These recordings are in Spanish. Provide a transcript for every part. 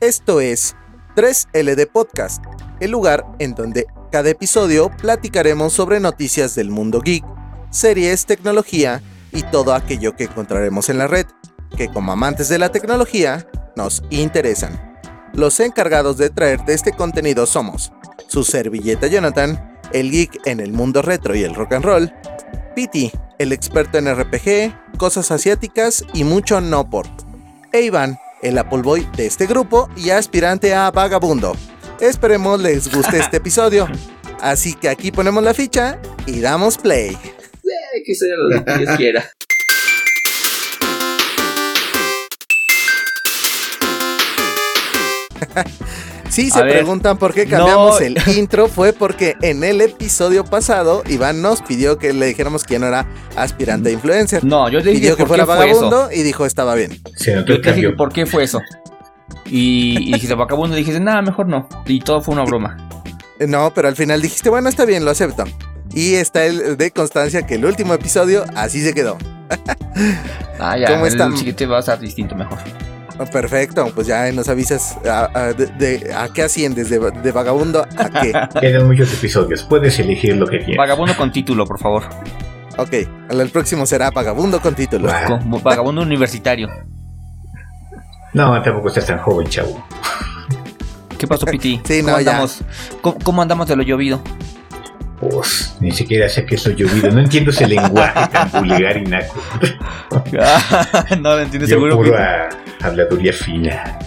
Esto es 3LD Podcast, el lugar en donde cada episodio platicaremos sobre noticias del mundo geek, series, tecnología y todo aquello que encontraremos en la red, que como amantes de la tecnología nos interesan. Los encargados de traerte este contenido somos su servilleta Jonathan, el geek en el mundo retro y el rock and roll, Pity, el experto en RPG, cosas asiáticas y mucho no por, e el Apple Boy de este grupo y aspirante a vagabundo. Esperemos les guste este episodio. Así que aquí ponemos la ficha y damos play. que sea lo que Dios quiera. Si se preguntan por qué cambiamos el intro, fue porque en el episodio pasado Iván nos pidió que le dijéramos que ya no era aspirante a influencer. No, yo le dije que fuera vagabundo y dijo estaba bien. yo te dije por qué fue eso. Y, y dijiste vagabundo y dijiste, nada, mejor no. Y todo fue una broma. No, pero al final dijiste, bueno, está bien, lo acepto. Y está el de constancia que el último episodio así se quedó. ah, ya, ¿Cómo el siguiente va a ser distinto mejor. Ah, perfecto, pues ya nos avisas a, de, a qué asciendes, de, de, vagabundo a qué. Quedan muchos episodios, puedes elegir lo que quieras. Vagabundo con título, por favor. Ok, el próximo será vagabundo con título. vagabundo universitario. No, tampoco estás tan joven, chavo. ¿Qué pasó, Piti? sí, no, andamos? ¿Cómo, andamos de lo llovido? Pues ni siquiera sé qué es lo llovido. No entiendo ese lenguaje tan vulgar y naco. no lo entiendo seguro. Pura habladuría fina.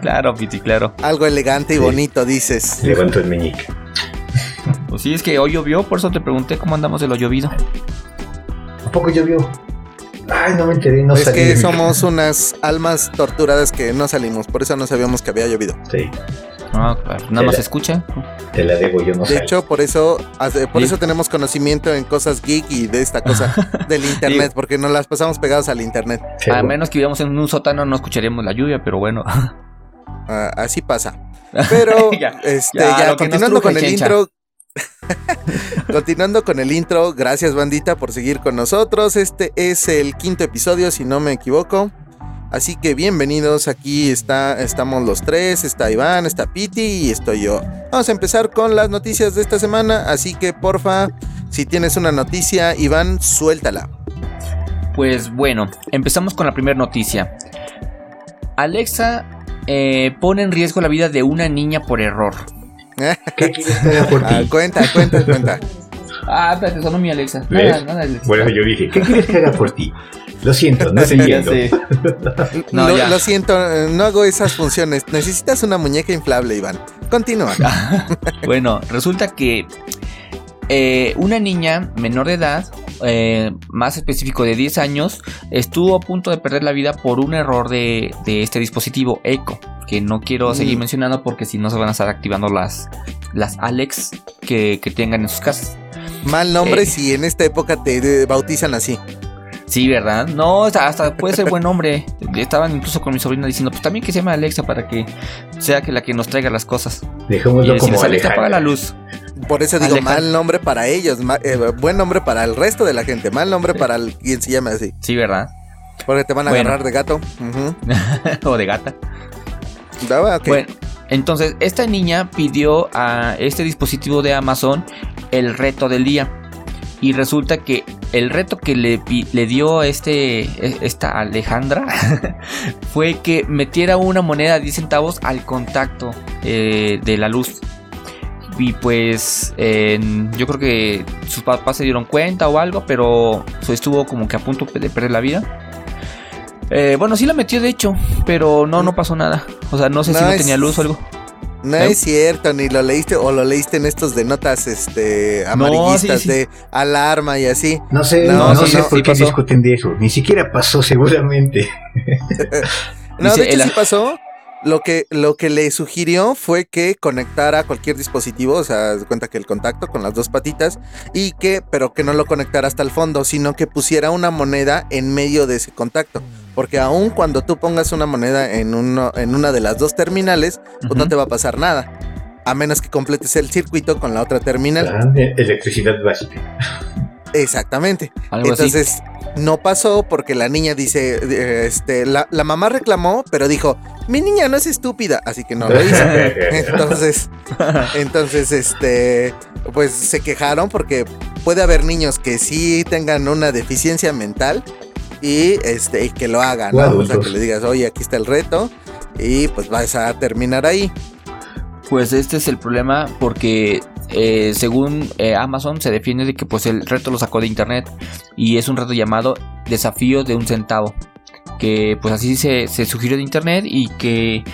Claro, Piti, claro. Algo elegante y bonito, dices. Levanto el meñique. Pues sí, es que hoy llovió, por eso te pregunté cómo andamos de lo llovido. ¿A poco llovió? Ay, no me enteré, no Es que somos unas almas torturadas que no salimos, por eso no sabíamos que había llovido. Sí. Ah, nada más escucha. Te la debo, yo no De hecho, por eso, por eso tenemos conocimiento en cosas geek y de esta cosa del internet, porque nos las pasamos pegados al internet. a menos que vivíamos en un sótano, no escucharíamos la lluvia, pero bueno. Ah, así pasa. Pero, este, ya, continuando con el intro. continuando con el intro, gracias bandita por seguir con nosotros. Este es el quinto episodio, si no me equivoco. Así que bienvenidos, aquí está, estamos los tres, está Iván, está Piti y estoy yo. Vamos a empezar con las noticias de esta semana, así que porfa, si tienes una noticia, Iván, suéltala. Pues bueno, empezamos con la primera noticia. Alexa eh, pone en riesgo la vida de una niña por error. ¿Qué quieres que por ti? Ah, cuenta, cuenta, cuenta. Ah, espérate, sonó mi Alexa. bueno, yo dije, ¿qué quieres que haga por ti? Lo siento, no entiendo. no, lo, lo, siento, no hago esas funciones. Necesitas una muñeca inflable, Iván. Continúa. bueno, resulta que eh, una niña menor de edad, eh, más específico de 10 años, estuvo a punto de perder la vida por un error de, este dispositivo Echo, que no quiero seguir mm. mencionando porque si no se van a estar activando las, las Alex que, tengan en sus casas. Mal nombre eh, si en esta época te bautizan así. Sí, ¿verdad? No, hasta puede ser buen nombre. Estaban incluso con mi sobrina diciendo, pues también que se llame Alexa para que sea que la que nos traiga las cosas. Dejémoslo y como Alexa, apaga la luz. Por eso digo, mal nombre para ellos, eh, buen nombre para el resto de la gente, mal nombre para el, quien se llame así. Sí, ¿verdad? Porque te van a agarrar de gato. o de gata. Bueno, entonces esta niña pidió a este dispositivo de Amazon el reto del día. Y resulta que el reto que le, le dio este, e, esta Alejandra fue que metiera una moneda de 10 centavos al contacto eh, de la luz. Y pues yo creo que sus papás se dieron cuenta o algo, pero estuvo como que a punto de perder la vida. Eh, bueno, sí la metió de hecho, pero no, no pasó nada. O sea, no sé si no tenía luz o algo. No es cierto, ni lo leíste o lo leíste en estos de notas este amarillistas de alarma y así. No sé, no, sé por qué discuten de eso. Ni siquiera pasó seguramente. no, de hecho sí pasó. Lo que, lo que le sugirió fue que conectara cualquier dispositivo, o sea, cuenta que el contacto con las dos patitas, y que, pero que no lo conectara hasta el fondo, sino que pusiera una moneda en medio de ese contacto. Porque aun cuando tú pongas una moneda en, uno, en una de las dos terminales, pues no te va a pasar nada. A menos que completes el circuito con la otra terminal. electricidad básica. Exactamente. Así. Entonces, no pasó porque la niña dice, eh, este, la, la mamá reclamó, pero dijo, mi niña no es estúpida, así que no lo hizo. Entonces, entonces, este, pues se quejaron porque puede haber niños que sí tengan una deficiencia mental y este, y que lo hagan, O ¿no? O sea, que le digas, oye, aquí está el reto, y pues vas a terminar ahí. Pues este es el problema porque eh, según eh, Amazon se defiende de que pues el reto lo sacó de internet y es un reto llamado desafío de un centavo que pues así se, se sugirió de internet y que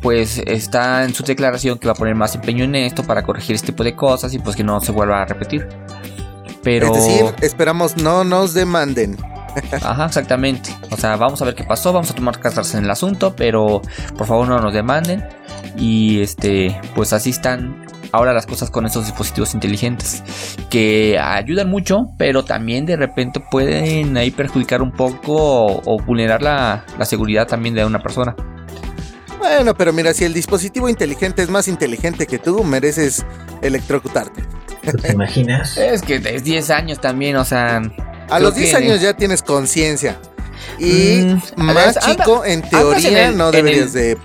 pues está en su declaración que va a poner más empeño en esto para corregir este tipo de cosas y pues que no se vuelva a repetir. Pero Es decir, esperamos no nos demanden. Ajá, exactamente. O sea, vamos a ver qué pasó, vamos a tomar cartas en el asunto, pero por favor no nos demanden. Y este, pues así están ahora las cosas con estos dispositivos inteligentes que ayudan mucho, pero también de repente pueden ahí perjudicar un poco o, o vulnerar la, la seguridad también de una persona. Bueno, pero mira, si el dispositivo inteligente es más inteligente que tú, mereces electrocutarte. ¿Te imaginas? Es que es 10 años también, o sea, A Creo los 10 que- años ya tienes conciencia. Y Mm, más chico, en en teoría, el- no deberías el- de...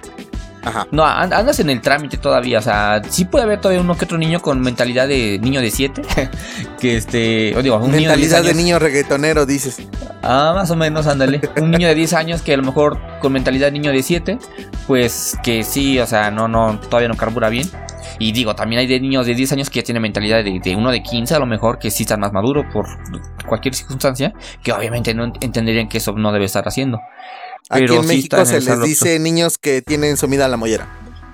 Ajá. No, an- andas en el trámite todavía, o sea, sí puede haber todavía uno que otro niño con mentalidad de niño de 7, que este, o digo, un niño de 10 Mentalidad de niño reggaetonero, dices. Ah, más o menos, ándale. Un niño de 10 años que a lo mejor con mentalidad de niño de 7, pues que sí, o sea, no, no, todavía no carbura bien. Y digo, también hay de niños de 10 años que ya tienen mentalidad de, de uno de 15, a lo mejor, que sí están más maduro por cualquier circunstancia, que obviamente no ent- entenderían que eso no debe estar haciendo. Aquí Pero en sí México en se les dice niños que tienen sumida la mollera.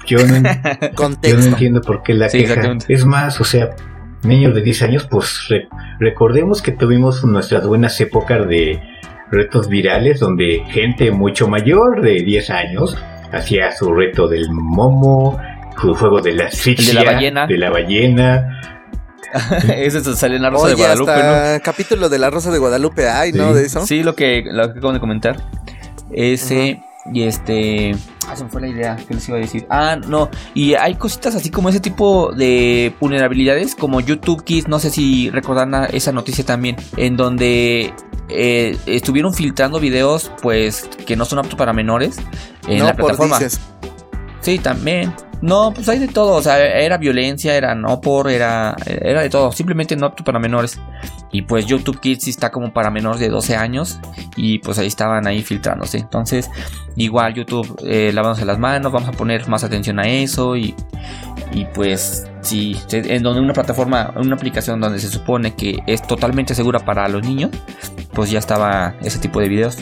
Yo no, yo no entiendo por qué la Sí, queja. Es más, o sea, niños de 10 años, pues re- recordemos que tuvimos nuestras buenas épocas de retos virales donde gente mucho mayor de 10 años hacía su reto del momo, juego de la asfixia, de la ballena. de la ballena. Eso sale en la Rosa Oye, de Guadalupe, hasta capítulo de la Rosa de Guadalupe hay, ¿no? Sí. De eso. ¿no? Sí, lo que, lo que acabo de comentar. Ese y este... Ah, se me fue la idea, ¿qué les iba a decir? Ah, no, y hay cositas así como ese tipo de vulnerabilidades, como YouTube Kids, no sé si recordan esa noticia también, en donde eh, estuvieron filtrando videos, pues, que no son aptos para menores en no la por plataforma. dices. Sí, también. No, pues hay de todo, o sea, era violencia, era no por, era, era de todo, simplemente no apto para menores. Y pues YouTube Kids está como para menores de 12 años y pues ahí estaban ahí filtrándose. Entonces, igual YouTube, eh, lavándose las manos, vamos a poner más atención a eso y, y pues sí, en donde una plataforma, una aplicación donde se supone que es totalmente segura para los niños, pues ya estaba ese tipo de videos.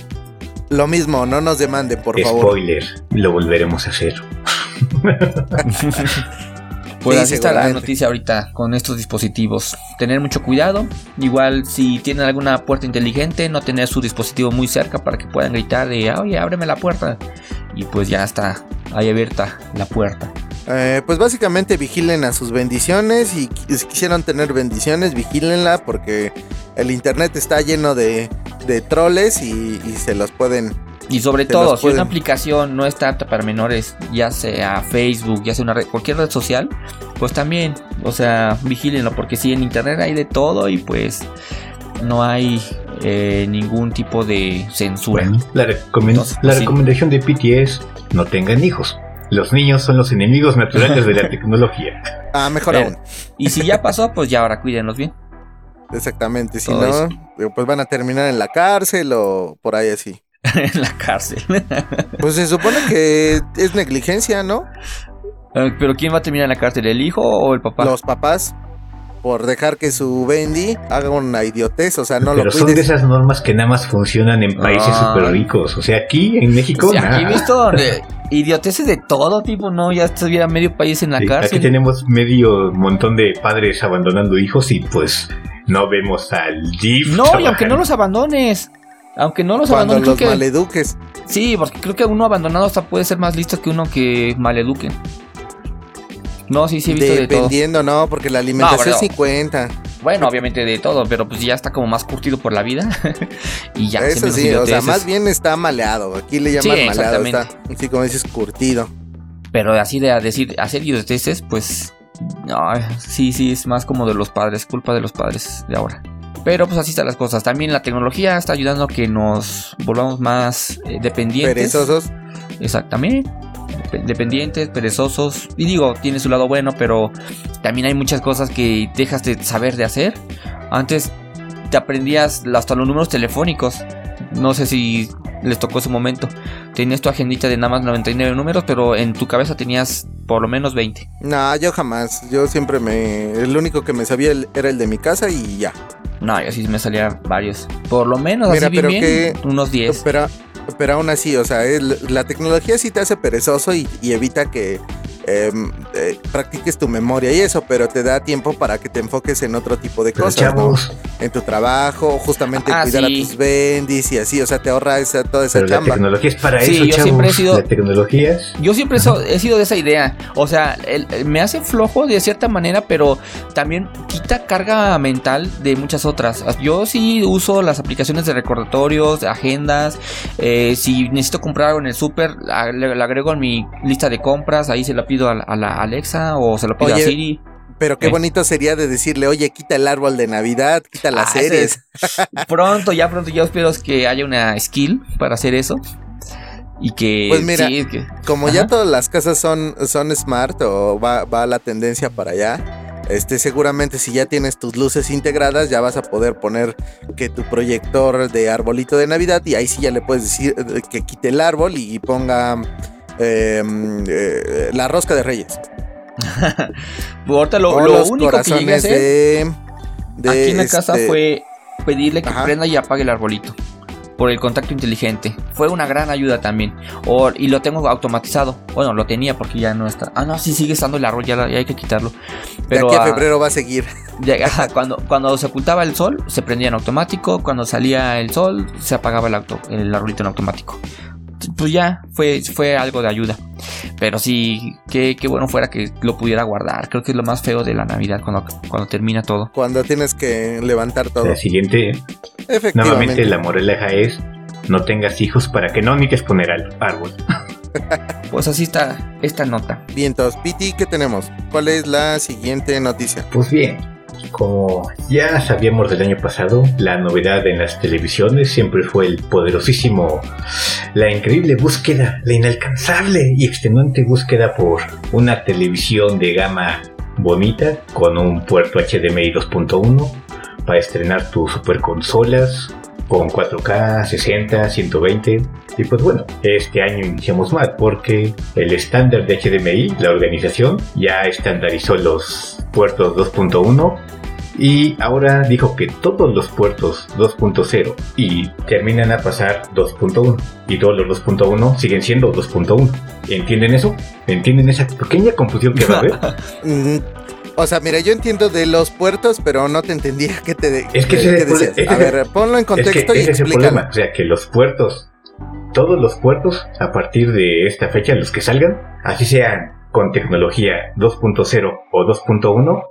Lo mismo, no nos demanden, por favor. Spoiler, lo volveremos a hacer. Pues Sí, así está la noticia ahorita con estos dispositivos. Tener mucho cuidado. Igual si tienen alguna puerta inteligente, no tener su dispositivo muy cerca para que puedan gritar de, "Ah, oye, ábreme la puerta. Y pues ya está ahí abierta la puerta. Eh, pues básicamente vigilen a sus bendiciones y si quisieran tener bendiciones, vigílenla porque el internet está lleno de, de troles y, y se los pueden... Y sobre Te todo, si una aplicación no está apta para menores, ya sea Facebook, ya sea una red, cualquier red social, pues también, o sea, vigílenlo, porque si en internet hay de todo y pues no hay eh, ningún tipo de censura. Bueno, la, recomen- Entonces, la sí. recomendación de Piti es no tengan hijos. Los niños son los enemigos naturales de la tecnología. Ah, mejor Eh, aún. Y si ya pasó, pues ya ahora cuídenlos bien. Exactamente, si todo no, eso. pues van a terminar en la cárcel o por ahí así. en la cárcel. Pues se supone que es negligencia, ¿no? Eh, Pero ¿quién va a terminar en la cárcel? ¿El hijo o el papá? Los papás por dejar que su Bendy haga una idiotez, o sea, no Pero lo son de cuides. esas normas que nada más funcionan en países Ah. súper ricos. O sea, aquí en México. Sí, aquí he visto idioteces de todo tipo, ¿no? Ya estuviera medio país en la Sí, aquí cárcel. tenemos medio montón de padres abandonando hijos y pues no vemos al DIF. No, y aunque no los abandones. Aunque no los Cuando abandones, los creo que... maleduques. Sí, porque creo que uno abandonado hasta puede ser más listo que uno que maleduquen. No, sí, sí he visto de todo. Dependiendo, no, porque la alimentación No, sí cuenta. Bueno, obviamente de todo, pero pues ya está como más curtido por la vida. y ya Eso sí, o sea, más bien está maleado. Aquí le Sí, llaman maleado, está así como dices, curtido. Pero así de a decir, hacer idioteces, pues. No, sí, sí, es más como de los padres, culpa de los padres de ahora. Pero pues así están las cosas. También la tecnología está ayudando a que nos volvamos más eh, dependientes. Perezosos. Exactamente. Dep- Dependientes, perezosos. Y digo, tiene su lado bueno, pero también hay muchas cosas que dejas de saber de hacer. Antes te aprendías hasta los números telefónicos. No sé si les tocó ese momento. Tenías tu agendita de nada más 99 números, pero en tu cabeza tenías por lo menos 20. No, yo jamás. Yo siempre me. El único que me sabía era el de mi casa y ya. No, yo sí me salía varios. Por lo menos Mira, así bien, pero bien, que- unos 10. Pero, pero aún así, o sea, la tecnología sí te hace perezoso y evita que em, eh, practiques tu memoria y eso, pero te da tiempo para que te enfoques en otro tipo de Pero cosas, ¿no? En tu trabajo, justamente Ah, cuidar sí. a tus bendis y así, o sea, te ahorra esa, toda esa pero la chamba. tecnología es para Sí, eso, yo chavos. siempre he sido- La tecnología es... Yo siempre he so- he sido de esa idea. O sea, el- el- me hace flojo de cierta manera, pero también quita carga mental de muchas otras. Yo sí uso las aplicaciones de recordatorios, de agendas. eh, si necesito comprar algo en el súper, le agrego en mi lista de compras. Ahí se la pido a, la- a la Alexa o se lo pido Oye, a Siri. Pero qué Eh. bonito sería de decirle, oye, quita el árbol de Navidad, quita las Ah, series. Pronto, ya pronto, yo espero que haya una skill para hacer eso. Y que. Pues mira, sí, que- Como ya todas las casas son, son smart o va, va la tendencia para allá, este, seguramente si ya tienes tus luces integradas, ya vas a poder poner que tu proyector de arbolito de Navidad y ahí sí ya le puedes decir eh, que quite el árbol y ponga eh, eh, la rosca de Reyes. ahorita lo, único que llegué a hacer. de, de, aquí en la casa este, fue pedirle que Ajá. prenda y apague el arbolito. Por el contacto inteligente. Fue una gran ayuda también. O- y lo tengo automatizado. Bueno, lo tenía porque ya no está. Ah, no, sí sigue estando el árbol, ya, la- ya hay que quitarlo. de Pero aquí a febrero va a seguir. ya- ajá, cuando, cuando se ocultaba el sol, se prendía en automático. Cuando salía el sol, se apagaba el, auto, el arbolito en automático. Pues ya, fue, fue algo de ayuda. Pero sí, qué, qué bueno fuera que lo pudiera guardar. Creo que es lo más feo de la Navidad cuando, cuando termina todo. Cuando tienes que levantar todo. La siguiente, Efectivamente. nuevamente la moraleja es, no tengas hijos para que no necesites poner al árbol. Pues así está esta nota. Vientos, Piti, ¿qué tenemos? ¿Cuál es la siguiente noticia? Pues bien, como ya sabíamos del año pasado, la novedad en las televisiones siempre fue el poderosísimo, la increíble búsqueda, la inalcanzable y extenuante búsqueda por una televisión de gama bonita con un puerto HDMI 2.1 para estrenar tus superconsolas con 4K, 60, 120. Y pues bueno, este año iniciamos mal porque el estándar de HDMI, la organización, ya estandarizó los puertos 2.1 y ahora dijo que todos los puertos 2.0 y terminan a pasar 2.1 y todos los 2.1 siguen siendo 2.1. ¿Entienden eso? ¿Entienden esa pequeña confusión que va a haber? O sea, mira, yo entiendo de los puertos, pero no te entendía qué te Es que ese qué es el decías. problema. A ver, ponlo en Es que contexto y ese es el explícalo. problema. O sea, que los puertos, todos los puertos, a partir de esta fecha, los que salgan, así sean con tecnología 2.0 o 2.1,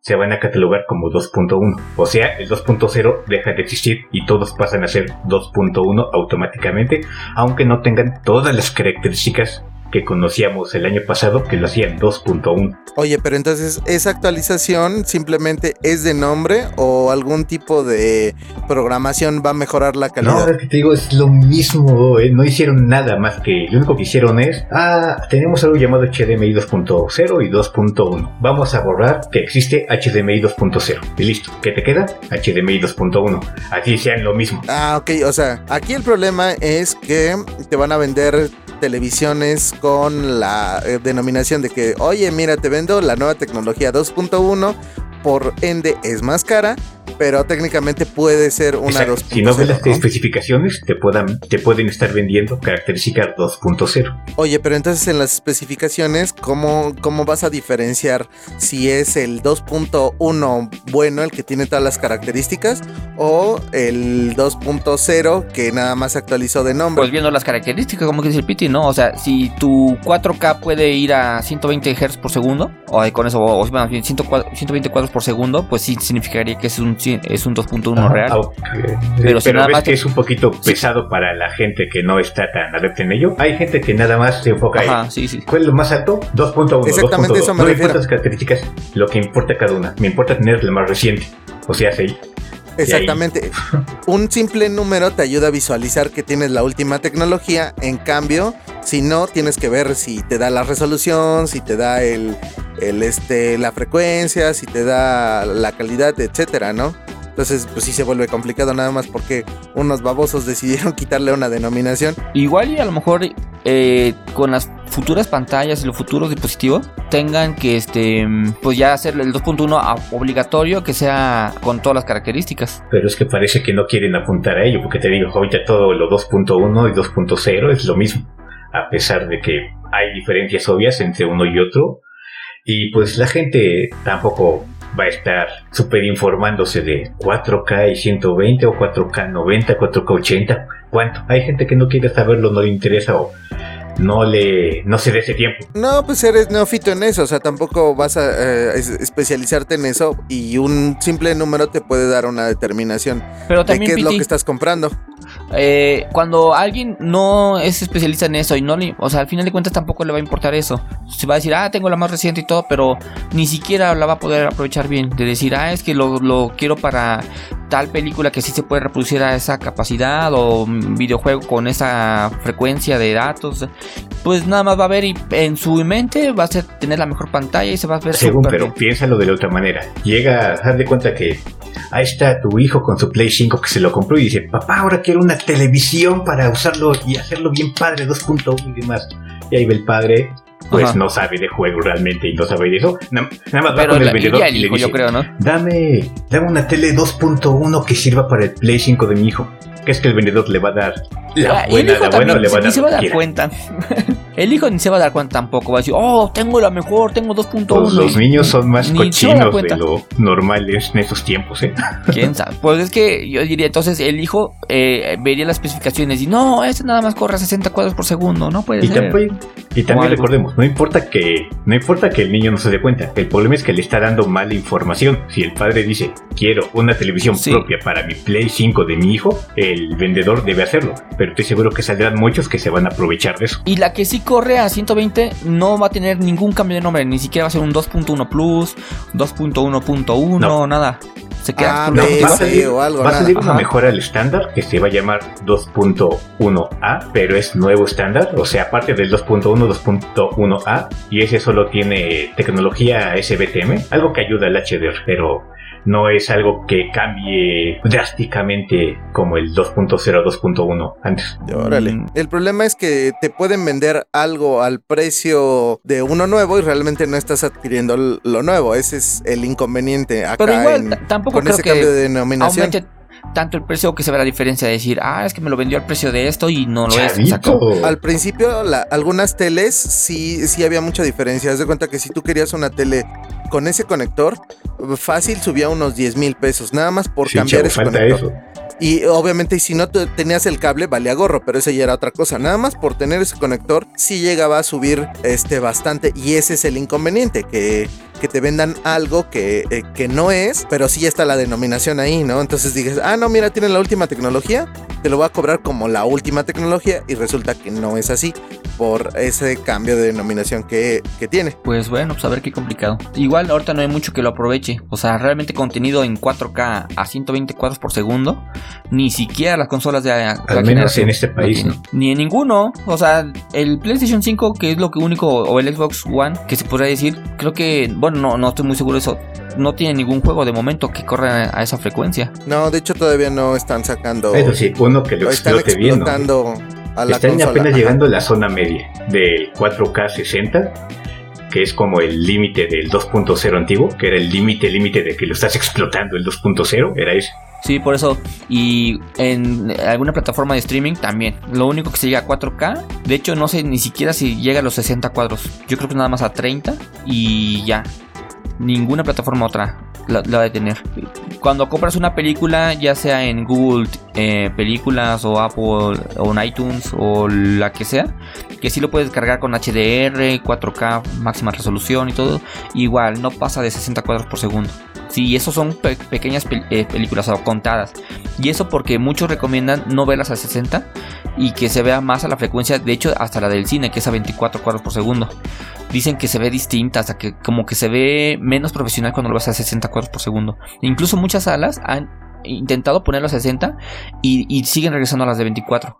se van a catalogar como 2.1. O sea, el 2.0 deja de existir y todos pasan a ser 2.1 automáticamente, aunque no tengan todas las características que conocíamos el año pasado que lo hacían 2.1. Oye, pero entonces, ¿esa actualización simplemente es de nombre o algún tipo de programación va a mejorar la No, calidad? es que te digo, es lo mismo, ¿eh? no hicieron nada más que lo único que hicieron es, ah, tenemos algo llamado HDMI 2.0 y 2.1. Vamos a borrar que existe HDMI 2.0 y listo. ¿Qué te queda? HDMI 2.1. Así sean lo mismo. Ah, ok, o sea, aquí el problema es que te van a vender televisiones con la eh, denominación de que, oye, mira, te vendo la nueva tecnología 2.1, por ende es más cara, pero técnicamente puede ser una Exacto. 2.0. Si no ves las ¿no? especificaciones, te, puedan, te pueden estar vendiendo características 2.0. Oye, pero entonces en las especificaciones, ¿cómo, ¿cómo vas a diferenciar si es el 2.1 bueno, el que tiene todas las características, o el 2.0 que nada más actualizó de nombre? Pues viendo las características, como que dice el Piti, ¿no? O sea, si tu 4K puede ir a 120 Hz por segundo, o con eso, o bueno, bien, 104 120 cuadros por segundo, pues sí significaría que es un, es un 2.1 Ajá, real. aunque- Pero Pero, si nada ves más que es un poquito pesado para la gente que no está tan adepta en ello. Hay gente que nada más se enfoca en Ajá, sí, sí. ¿Cuál es lo más alto? 2.1. Exactamente 2.2. eso me no importa las características, lo que importa cada una. Me importa tener la más reciente. O sea, sí, Exactamente. Un simple número te ayuda a visualizar que tienes la última tecnología. En cambio, si no, tienes que ver si te da la resolución, si te da el, el este, la frecuencia, si te da la calidad, etcétera, ¿no? Entonces, pues sí se vuelve complicado nada más porque unos babosos decidieron quitarle una denominación. Igual y a lo mejor eh, con las futuras pantallas y los futuros dispositivos tengan que este pues ya hacer el 2.1 obligatorio que sea con todas las características. Pero es que parece que no quieren apuntar a ello, porque te digo, ahorita todo lo 2.1 y 2.0 es lo mismo, a pesar de que hay diferencias obvias entre uno y otro. Y pues la gente tampoco va a estar super informándose de 4K y 120 o 4K 90, 4K 80. ¿Cuánto? Hay gente que no quiere saberlo, no le interesa o no le no se dé ese tiempo. No, pues eres neófito en eso, o sea, tampoco vas a eh, especializarte en eso y un simple número te puede dar una determinación Pero de qué es lo que estás comprando. Eh, cuando alguien no es especialista en eso y no le, o sea, al final de cuentas tampoco le va a importar eso. Se va a decir, ah, tengo la más reciente y todo, pero ni siquiera la va a poder aprovechar bien. De decir, ah, es que lo, lo quiero para tal película que sí se puede reproducir a esa capacidad o videojuego con esa frecuencia de datos pues nada más va a ver y en su mente va a ser tener la mejor pantalla y se va a ver Según, pero piénsalo de la otra manera. Llega, haz de cuenta que ahí está tu hijo con su Play 5 que se lo compró y dice, papá, ahora quiero una televisión para usarlo y hacerlo bien padre, 2.1 y demás. Y ahí ve el padre pues no sabe de juego realmente y no sabe de eso. Nada, más va con el vendedor y le dice, dame, dame una tele 2.1 que sirva para el Play 5 de mi hijo. Que es que el vendedor le va a dar la buena, la buena le va a dar. se va a dar cuenta. El hijo ni se va a dar cuenta tampoco. Va a decir, oh, tengo la mejor, tengo 2.1. Pues los niños son más cochinos de lo normales en estos tiempos, ¿eh? ¿Quién sabe? Pues es que yo diría, entonces el hijo eh, vería las especificaciones y no, este nada más corre a 60 cuadros por segundo, no puede y ser. También, y también recordemos, no importa que no importa que el niño no se dé cuenta, el problema es que le está dando mala información. Si el padre dice, quiero una televisión propia para mi Play 5 de mi hijo, el vendedor debe hacerlo. Pero estoy seguro que saldrán muchos que se van a aprovechar de eso. Y la que sí corre a 120 no va a tener ningún cambio de nombre, ni siquiera va a ser un 2.1 Plus, 2.1.1, nada. Se queda ah, no, va a salir, o algo, va a salir una mejora al estándar que se va a llamar 2.1A, pero es nuevo estándar, o sea, aparte del 2.1, 2.1A, y ese solo tiene tecnología SBTM, algo que ayuda al HDR, pero no es algo que cambie drásticamente como el 2.0, 2.1 antes. Órale. Mm. El problema es que te pueden vender algo al precio de uno nuevo y realmente no estás adquiriendo lo nuevo. Ese es el inconveniente acá Pero igual, tampoco con ese cambio de denominación tanto el precio que se ve la diferencia de decir, ah, es que me lo vendió al precio de esto y no lo es. Al principio, algunas teles sí, sí había mucha diferencia. Haz de cuenta que si tú querías una tele con ese conector, fácil subía unos 10 mil pesos, nada más por cambiar ese conector. Y obviamente si no tenías el cable valía gorro, pero eso ya era otra cosa. Nada más por tener ese conector sí llegaba a subir este bastante y ese es el inconveniente que que te vendan algo que, eh, que no es, pero sí está la denominación ahí, ¿no? Entonces dices, ah, no, mira, tiene la última tecnología, te lo voy a cobrar como la última tecnología y resulta que no es así por ese cambio de denominación que, que, tiene. Pues bueno, pues a ver qué complicado. Igual ahorita no hay mucho que lo aproveche. O sea, realmente contenido en 4K a 120 cuadros por segundo, ni siquiera las consolas de... Al menos en este país, no, Ni en ninguno. O sea, el PlayStation 5, que es lo que único, o el Xbox One, que se podría decir, creo que, bueno, no, no estoy muy seguro de eso. No tiene ningún juego de momento que corra a esa frecuencia. No, de hecho todavía no están sacando. Eso sí, uno que lo están explotando a la Están apenas llegando a la zona media del 4K 60 que es como el límite del 2.0 antiguo, que era el límite límite de que lo estás explotando el 2.0, era ese. Sí, por eso. Y en alguna plataforma de streaming también. Lo único que se llega a 4K. De hecho, no sé ni siquiera si llega a los 60 cuadros. Yo creo que nada más a 30 y ya. Ninguna plataforma otra la, va a tener. Cuando compras una película, ya sea en Google eh, Películas o Apple o en iTunes o la que sea, que sí lo puedes cargar con HDR, 4K, máxima resolución y todo, igual no pasa de 60 cuadros por segundo. Sí, eso son pequeñas eh, películas o contadas. Y eso porque muchos recomiendan no verlas a 60 y que se vea más a la frecuencia, de hecho hasta la del cine, que es a 24 cuadros por segundo. Dicen que se ve distinta, hasta que como que se ve menos profesional cuando lo ves a 60 cuadros por segundo. incluso muchas salas han intentado ponerlo a 60 y, y siguen regresando a las de 24.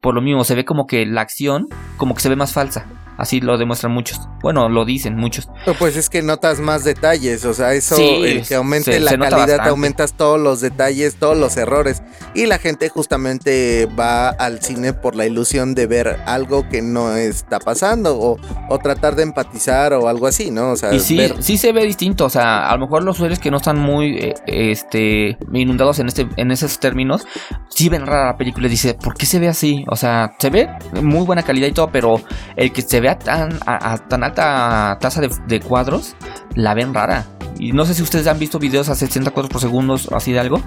Por lo mismo, se ve como que la acción, como que se ve más falsa. Así lo demuestran muchos. Bueno, lo dicen muchos. Pues es que notas más detalles, o sea, eso, el que aumente la calidad, aumentas todos los detalles, todos los errores. Y la gente justamente va al cine por la ilusión de ver algo que no está pasando o, o tratar de empatizar o algo así, ¿no? O sea, y sí, sí se ve distinto, o sea, a lo mejor los usuarios que no están muy eh, este, inundados en, este, en esos términos, sí ven rara la película y dice, ¿por qué se ve así? O sea, se ve muy buena calidad y todo, pero el que se ve tan, a, tan alta tasa de, cuadros, la ven rara. Y no sé si ustedes han visto videos a 60 cuadros por segundo, así de algo.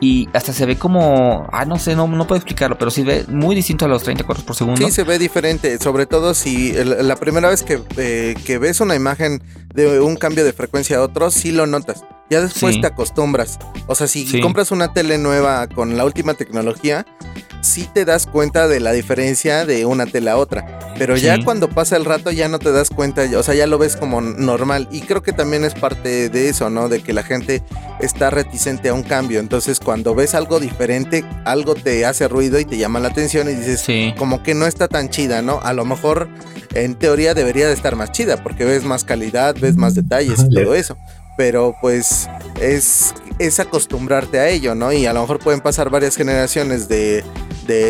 Y hasta se ve como. Ah, no sé, no, no puedo explicarlo, pero sí ve muy distinto a los 30 cuadros por segundo. Sí, se ve diferente. Sobre todo si la primera vez que, eh, que ves una imagen de un cambio de frecuencia a otro, sí lo notas. Ya después te acostumbras. O sea, si compras una tele nueva con la última tecnología, sí te das cuenta de la diferencia de una tele a otra. Pero ya cuando pasa el rato ya no te das cuenta, o sea, ya lo ves como normal. Y creo que también es parte de eso, ¿no? De que la gente está reticente a un cambio. Entonces, cuando ves algo diferente, algo te hace ruido y te llama la atención y dices, como que no está tan chida, ¿no? A lo mejor en teoría debería de estar más chida porque ves más calidad, ves más detalles y todo eso pero pues es, es acostumbrarte a ello, ¿no? Y a lo mejor pueden pasar varias generaciones de,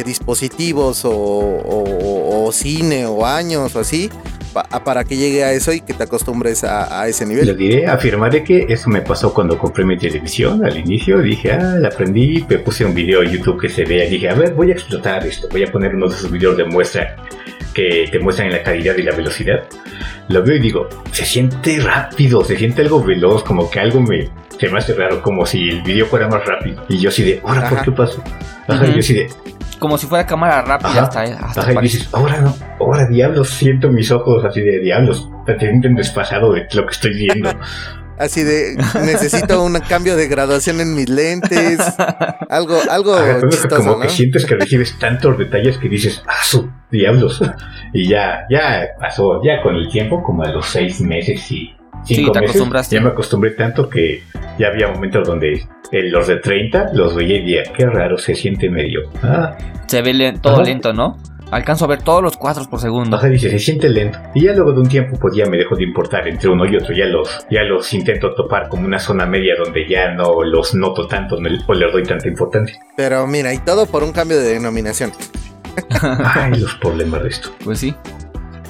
dispositivos o, cine o años o así para que llegue a eso y que te acostumbres a, ese nivel. Lo diré, afirmaré que eso me pasó cuando compré mi televisión al inicio. Dije, ah, la aprendí, me puse un video en YouTube que se vea. Dije, a ver, voy a explotar esto, voy a poner uno de esos videos de muestra que te muestran la calidad y la velocidad. Lo veo y digo, se siente rápido, se siente algo veloz, como que algo me, se me hace raro, como si el video fuera más rápido. Y yo así de, ahora, ¿por qué pasó? Ajá, yo así de... Como si fuera cámara rápida hasta, hasta y dices, ahora no, ahora diablos, siento mis ojos así de diablos, se sienten desfasado de lo que estoy viendo. Así de, necesito un cambio de graduación en mis lentes. Algo, algo chistoso, Como que sientes que recibes tantos detalles que dices, ah, su diablos. Y ya, ya pasó, ya con el tiempo, como a los seis meses y cinco meses, ya me acostumbré tanto que ya había momentos donde los de 30 los veía y decía, qué raro, se siente medio. Ah. Se ve todo lento, ¿no? Alcanzo a ver todos los cuadros por segundo. Ajá, dice, se siente lento. Y ya luego de un tiempo, pues ya me dejo de importar entre uno y otro. Ya los, ya los intento topar como una zona media donde ya no los noto tanto o les doy tanta importancia. Pero mira, y todo por un cambio de denominación. Ay, los problemas de esto. Pues sí.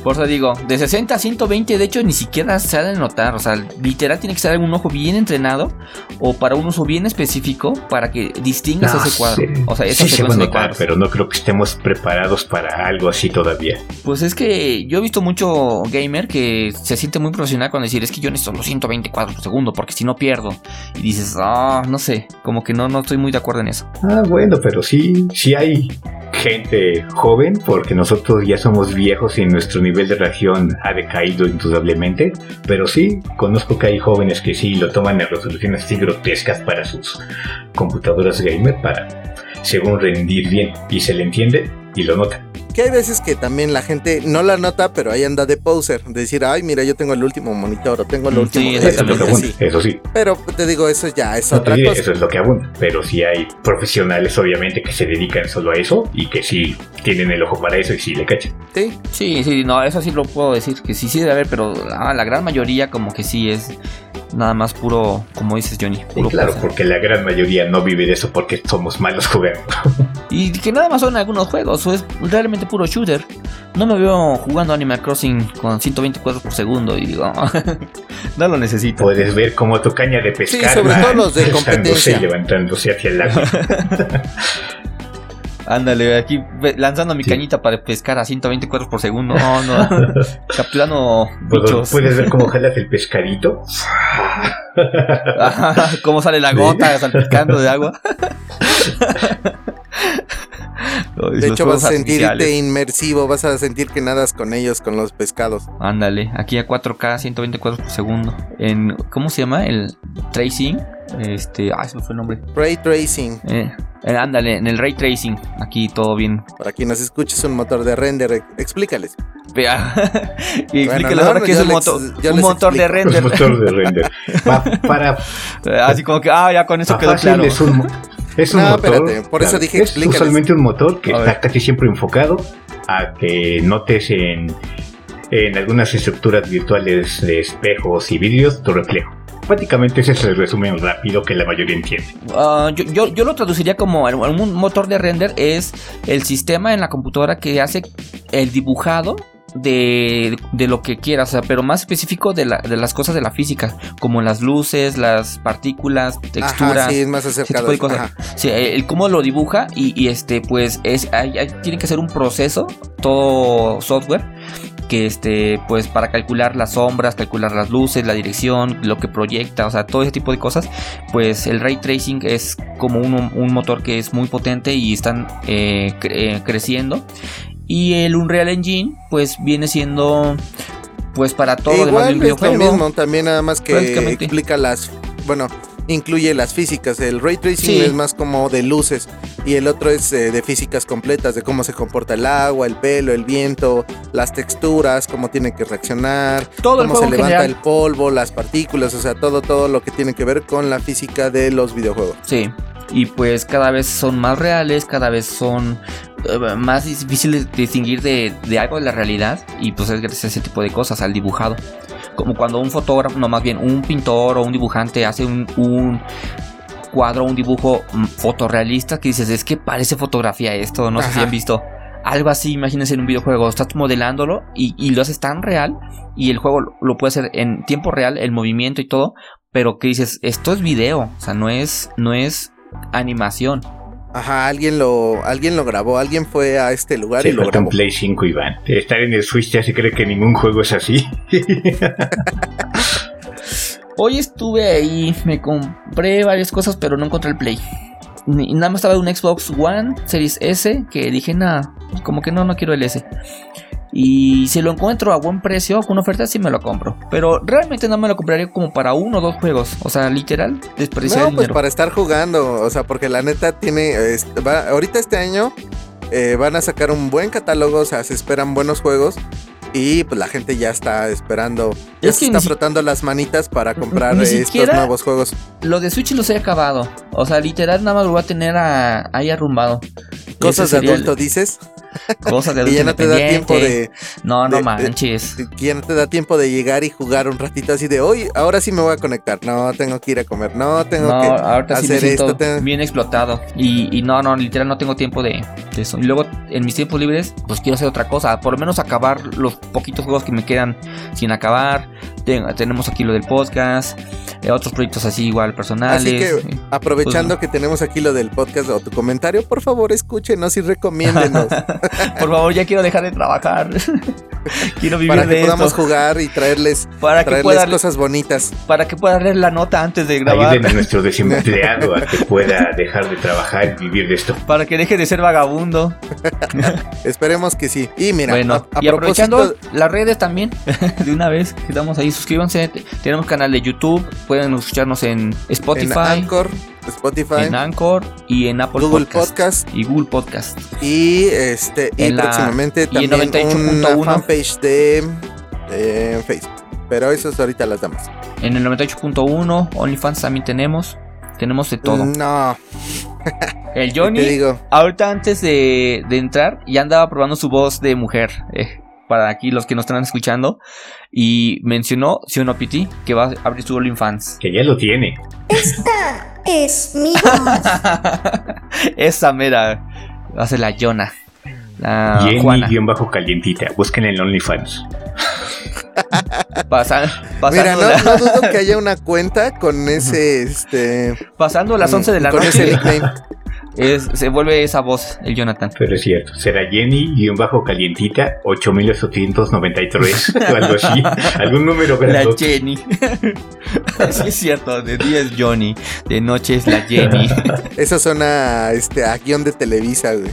Por eso digo, de 60 a 120, de hecho, ni siquiera se ha de notar. O sea, literal tiene que ser un ojo bien entrenado o para un uso bien específico para que distingas ese cuadro. O sea, eso se va a notar, pero no creo que estemos preparados para algo así todavía. Pues es que yo he visto mucho gamer que se siente muy profesional con decir, es que yo necesito los 120 cuadros por segundo porque si no pierdo. Y dices, ah, no sé, como que no, no estoy muy de acuerdo en eso. Ah, bueno, pero sí, sí hay gente joven, porque nosotros ya somos viejos y nuestro nivel de reacción ha decaído indudablemente, pero sí, conozco que hay jóvenes que sí lo toman en resoluciones así grotescas para sus computadoras gamer para, según rendir bien, y se le entiende y lo nota que hay veces que también la gente no la nota, pero ahí anda de poser, de decir, ay, mira, yo tengo el último monitor o tengo el último. Sí, eso, es lo que abunda, eso sí. Pero te digo, eso ya es otra cosa. Eso es lo que abunda, pero sí hay profesionales, obviamente, que se dedican solo a eso y que sí tienen el ojo para eso y sí le cachan. Sí, sí, sí, no, eso sí lo puedo decir, que sí, sí debe haber, pero la, la gran mayoría como que sí es nada más puro, como dices Johnny. claro, porque la gran mayoría no vive de eso porque somos malos jugando. y que nada más son algunos juegos, es realmente puro shooter. No me veo jugando Animal Crossing con 120 cuadros por segundo y digo, no lo necesito. Puedes ver como tu caña de pescar. Sí, sobre todo los de competencia. levantándose hacia el agua. Ándale, aquí lanzando mi cañita para pescar a 120 cuadros por segundo. No, no. Capturando bichos. Puedes ver cómo jalas el pescadito. cómo sale la gota salpicando de agua. de hecho, vas a sentirte inmersivo, vas a sentir que nadas con ellos, con los pescados. Ándale, aquí a 4K, 120 cuadros por segundo. En, ¿Cómo se llama? El tracing Este, ah, ese fue el nombre. Ray Tracing. Eh, eh, ándale, en el ray tracing. Aquí todo bien. Para quien nos escuche, es un motor de render. Explícales. Vea. y no, ahora que es un, motor, un motor de explico. Un render. motor de render. Pa- para Así como que, ah, ya con eso quedó claro. es un, mo- es un No, motor. espérate, por eso dije, Es usualmente un motor que está casi siempre enfocado a que notes en, en algunas estructuras virtuales de espejos y vidrios tu reflejo. Prácticamente ese es el resumen rápido que la mayoría entiende. Ah, yo, yo, yo lo traduciría como un motor de render es el sistema en la computadora que hace el dibujado de, de lo que quieras, o sea, pero más específico de, la- de las cosas de la física, como las luces, las partículas, texturas. Ajá, sí, es más acercado. tipo de. Sí, el cómo lo dibuja y, y, este, pues, es, hay- hay- tiene que ser un proceso, todo software, que este, pues, para calcular las sombras, calcular las luces, la dirección, lo que proyecta, o sea, todo ese tipo de cosas, pues, el ray tracing es como un, un motor que es muy potente y están eh, cre- eh, creciendo. Y el Unreal Engine, pues, viene siendo, pues, para todo demás del es lo mismo, también nada más que explica las, bueno, incluye las físicas. El ray tracing Sí. es más como de luces y el otro es eh, de físicas completas, de cómo se comporta el agua, el pelo, el viento, las texturas, cómo tiene que reaccionar, Todo el cómo se levanta general. el polvo, las partículas, o sea, todo todo lo que tiene que ver con la física de los videojuegos. Sí, y pues cada vez son más reales, cada vez son eh, más difíciles de distinguir de, de algo de la realidad y pues es gracias a ese tipo de cosas, al dibujado. Como cuando un fotógrafo, no más bien un pintor o un dibujante hace un, un cuadro, un dibujo mm, fotorrealista que dices, es que parece fotografía esto, no sé si han visto. Algo así, imagínense en un videojuego, estás modelándolo y, y lo haces tan real y el juego lo, lo puede hacer en tiempo real, el movimiento y todo, pero que dices, esto es video, o sea, no es, no es animación. Ajá, alguien lo alguien lo grabó, alguien fue a este lugar Se y lo grabó. Play 5, Iván. Estar en el Switch ya se cree que ningún juego es así. Hoy estuve ahí, me compré varias cosas, pero no encontré el Play. Ni- nada más estaba un Xbox One Series S, que dije, nada, como que no, no quiero el S. Y si lo encuentro a buen precio, con oferta, sí me lo compro. Pero realmente no me lo compraría como para uno o dos juegos. O sea, literal, desperdiciar No, el pues dinero. para estar jugando, o sea, porque la neta tiene, va- ahorita este año eh, van a sacar un buen catálogo, o sea, se esperan buenos juegos y pues la gente ya está esperando, ya Es se que está si- frotando las manitas para comprar estos nuevos juegos. Lo de Switch los he acabado. O sea, literal, nada más lo voy a tener a- ahí arrumbado. Cosas de sería el- adulto, dices, Cosas de y adulto ya no te da tiempo de, No, no de- de- manches. que ya no te da tiempo de llegar y jugar un ratito así de hoy, ahora sí me voy a conectar, no, tengo que ir a comer, no, tengo No, que ahorita hacer esto, tengo- bien explotado. Y, y no, no, literal no tengo tiempo de, de eso. Y luego en mis tiempos libres, pues quiero hacer otra cosa. Por lo menos acabar los poquitos juegos que me quedan sin acabar. Ten- tenemos aquí lo del podcast. eh, otros proyectos así igual personales. Así que, eh, Aprovechando que tenemos aquí lo del podcast o tu comentario, por favor escúchenos y recomiéndenos por favor, ya quiero dejar de trabajar. quiero vivir para de que podamos esto. jugar y traerles, Para que, pueda, cosas bonitas. para que pueda leer la nota antes de grabar. Ayuden a nuestro desempleado a que pueda dejar de trabajar y vivir de esto. Para que deje de ser vagabundo. Esperemos que sí. Y mira, bueno, a, a y aprovechando las redes también, de una vez que estamos ahí, suscríbanse. Te- Tenemos canal de YouTube, pueden escucharnos en en Spotify, Anchor, Spotify, en Anchor y en Apple Google Podcast, Podcast y Google Podcast. y este y En la- próximamente y en también 98.1. una fanpage de Facebook. Pero eso es ahorita las damos. En el 98.1, OnlyFans también tenemos. Tenemos de todo. No, El te Johnny, digo, ahorita antes de, de entrar, ya andaba probando su voz de mujer. eh, para aquí los que nos están escuchando. Y mencionó, si no PT, que va a abrir su OnlyFans. Que ya lo tiene. Esta es mi voz. Esa mera. Hace la Yona. La Juana. Jenny-bajo calientita. Busquen en OnlyFans. Pasa- mira, pasando, no, dudo que haya una cuenta con ese este pasando las 11 de la con ese noche. nickname. Es, se vuelve esa voz, el Jonathan. Pero es cierto, será Jenny y un bajo calientita 8893 o algo así. Algún número La. Jenny. sí, es cierto. De día es Johnny, de noche es la Jenny. Eso suena este, a guion de Televisa, güey.